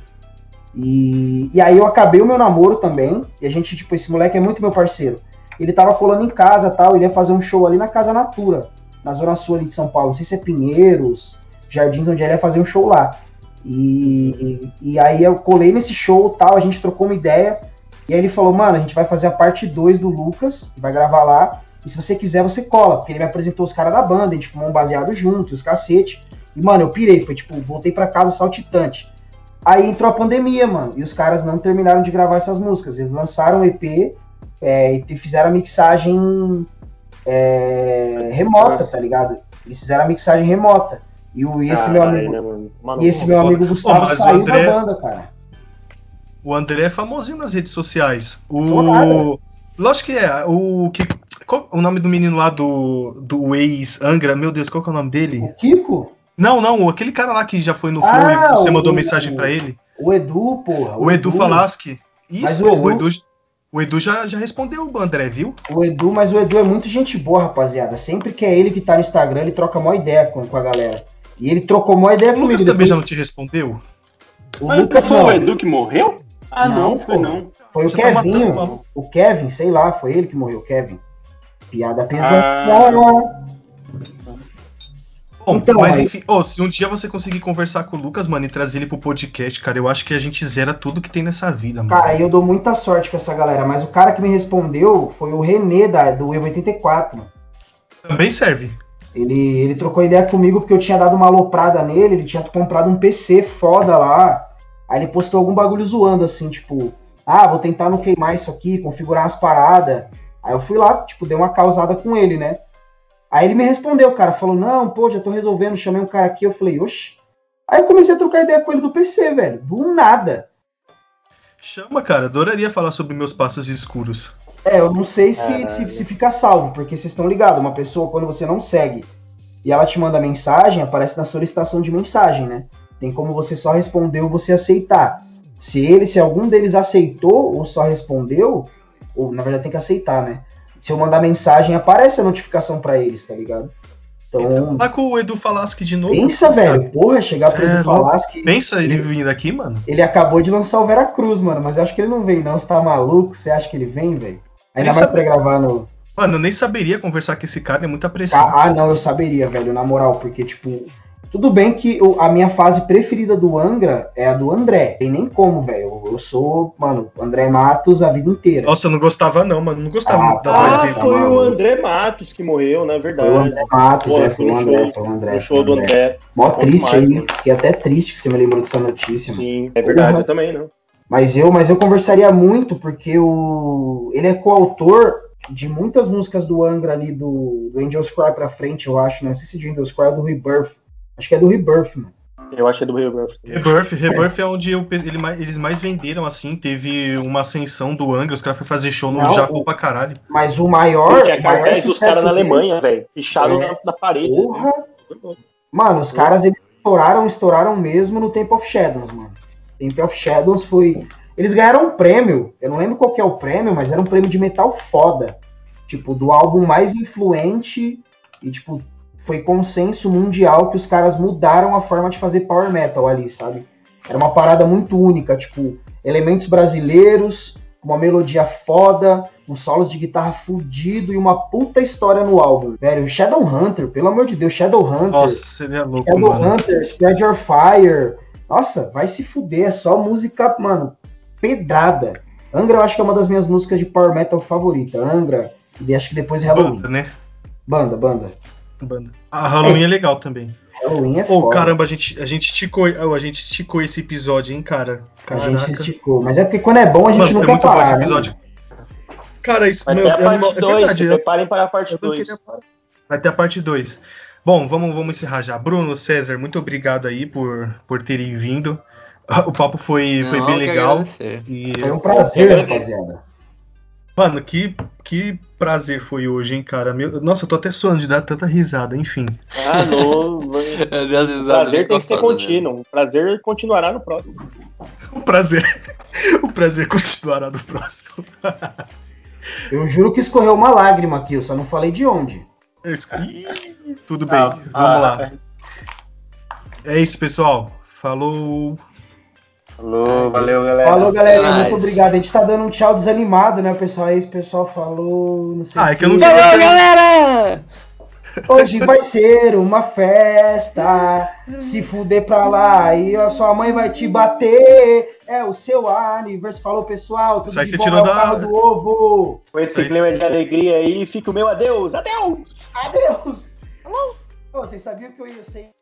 E, e aí eu acabei o meu namoro também. E a gente, tipo, esse moleque é muito meu parceiro. Ele tava colando em casa tal, ele ia fazer um show ali na Casa Natura, na Zona Sul ali de São Paulo. Não sei se é Pinheiros, Jardins, onde ele ia fazer um show lá. E, e, e aí eu colei nesse show tal, a gente trocou uma ideia. E aí ele falou, mano, a gente vai fazer a parte 2 do Lucas, vai gravar lá. E se você quiser, você cola. Porque ele me apresentou os caras da banda, a gente fumou um baseado junto, os cacete. E, mano, eu pirei, foi tipo, voltei pra casa saltitante. Aí entrou a pandemia, mano, e os caras não terminaram de gravar essas músicas. Eles lançaram o EP é, e fizeram a mixagem é, remota, tá ligado? Eles fizeram a mixagem remota. E, o, e esse meu amigo, né, mano? E esse meu amigo Gustavo saiu André- da banda, cara. O André é famosinho nas redes sociais. O. Lógico que é. O que. Qual o nome do menino lá do, do ex-Angra? Meu Deus, qual que é o nome dele? O Kiko? Não, não, aquele cara lá que já foi no Flow Ah, e você o- mandou mensagem pra ele. O Edu, porra. O Edu Falaschi. Mas Isso, o o Edu, Edu- o Edu já, já respondeu o André, viu? O Edu, mas o Edu é muito gente boa, rapaziada. Sempre que é ele que tá no Instagram, ele troca mó ideia com, com a galera. E ele trocou mó ideia O comigo. Lucas também depois- já não te respondeu? O Mas Lucas foi não. o Edu que morreu? Ah, não, Não, foi não. Foi o Você tá matando o Kevinho. maluco. o Kevin, sei lá, foi ele que morreu, Kevin. Piada pesada. Ah. Bom, então, mas enfim, oh, se um dia você conseguir conversar com o Lucas, mano, e trazer ele pro podcast, cara, eu acho que a gente zera tudo que tem nessa vida, mano. Cara, eu dou muita sorte com essa galera, mas o cara que me respondeu foi o René da, do Evo 84. Também serve. Ele, ele trocou ideia comigo porque eu tinha dado uma aloprada nele, ele tinha comprado um PC foda lá. Aí ele postou algum bagulho zoando, assim, tipo, ah, vou tentar não queimar isso aqui, configurar umas paradas. Aí eu fui lá, tipo, dei uma causada com ele, né? Aí ele me respondeu, cara, falou, não, pô, já tô resolvendo, chamei um cara aqui, eu falei, oxe. Aí eu comecei a trocar ideia com ele do PC, velho, do nada. Chama, cara, adoraria falar sobre meus passos escuros. É, eu não sei se, se, se, fica salvo, porque vocês estão ligados, uma pessoa, quando você não segue e ela te manda mensagem, aparece na solicitação de mensagem, né? Tem como você só responder ou você aceitar. Se ele, se algum deles aceitou ou só respondeu, ou na verdade tem que aceitar, né? se eu mandar mensagem, aparece a notificação para eles, tá ligado? Então. Lá com o Edu Falaschi de novo. Pensa, velho. Sabe? Porra, chegar pro Edu é, Falaschi. Pensa ele vindo aqui, mano. Ele acabou de lançar o Vera Cruz, mano. Mas eu acho que ele não vem, não. Você tá maluco? Você acha que ele vem, velho? Ainda mais sabe... pra gravar no. Mano, eu nem saberia conversar com esse cara, é muita pressão. Ah, ah, não, eu saberia, velho, na moral, porque, tipo, tudo bem que eu, a minha fase preferida do Angra é a do André. Tem nem como, velho. Eu, sou, mano, André Matos a vida inteira. Nossa, eu não gostava, não, mano. Não gostava ah, da voz ah, dele. foi o André Matos que morreu, na verdade. Foi o André Matos, Pô, é, foi o André, foi o André. O show do André. Mó triste aí. Mano. Fiquei até triste que você me lembrou dessa notícia. Sim, mano. é verdade, Porra. eu também, não. Mas eu, mas eu conversaria muito, porque o, ele é coautor de muitas músicas do Angra ali, do, do Angel's Cry pra frente, eu acho, né? Não sei se de Angel's Cry ou do Rebirth Acho que é do Rebirth, mano. Eu acho que é do Rebirth. Rebirth, Rebirth é, é onde eu, ele, eles mais venderam, assim, teve uma ascensão do Angra, os caras foram fazer show no Não, Japão pra caralho. Mas o maior. Tinha cartaz dos caras na Alemanha, velho. Fichados é. na parede. Porra. Mano, os caras eles estouraram, estouraram mesmo no Temple of Shadows, mano. Temple of Shadows foi. Eles ganharam um prêmio, eu não lembro qual que é o prêmio, mas era um prêmio de metal foda. Tipo, do álbum mais influente e, tipo, foi consenso mundial que os caras mudaram a forma de fazer power metal ali, sabe? Era uma parada muito única, tipo, elementos brasileiros, uma melodia foda, um solos de guitarra fudido e uma puta história no álbum, velho. Shadow Hunter, pelo amor de Deus, Shadow Hunter. Nossa, seria louco, Shadow mano. Hunter, Spread Your Fire. Nossa, vai se fuder, é só música, mano, pedrada. Angra eu acho que é uma das minhas músicas de power metal favorita. Angra, e acho que depois Halloween. Banda, né? Banda, banda banda. A Halloween é, é legal também. Halloween é oh, foda. caramba, a gente, a gente esticou, a gente esticou esse episódio, hein, cara? Caraca. A gente esticou, mas é porque quando é bom a gente Mano, não quer parar, esse né? episódio. Né? Cara, isso Vai meu, ter a parte 2, é verdade, preparem para a parte 2. Vai ter a parte 2. Bom, vamos, vamos encerrar já. Bruno, César, muito obrigado aí por, por terem vindo. *laughs* O papo foi, foi bem legal. E... Foi um prazer, rapaziada. Mano, que, que prazer foi hoje, hein, cara? Meu, nossa, eu tô até suando de dar tanta risada, enfim. Ah, *laughs* não. o prazer tem que ser contínuo. O prazer continuará no próximo. O prazer. *laughs* O prazer continuará no próximo. *laughs* Eu juro que escorreu uma lágrima aqui, eu só não falei de onde. Ih, tudo bem, ah, vamos ah, lá. É isso, pessoal. Falou. Falou, valeu, galera. Falou, galera. Muito obrigado. A gente tá dando um tchau desanimado, né, pessoal? Aí o pessoal falou. Não sei ah, é que eu não Falou, galera! Hoje vai ser uma festa. Se fuder pra lá e a sua mãe vai te bater. É o seu aniversário. Falou, pessoal. Tudo Sai de bom, é da... do ovo. Com esse clima de alegria aí, fica o meu adeus. Adeus! Adeus! Alô? Pô, vocês sabiam que eu ia ser.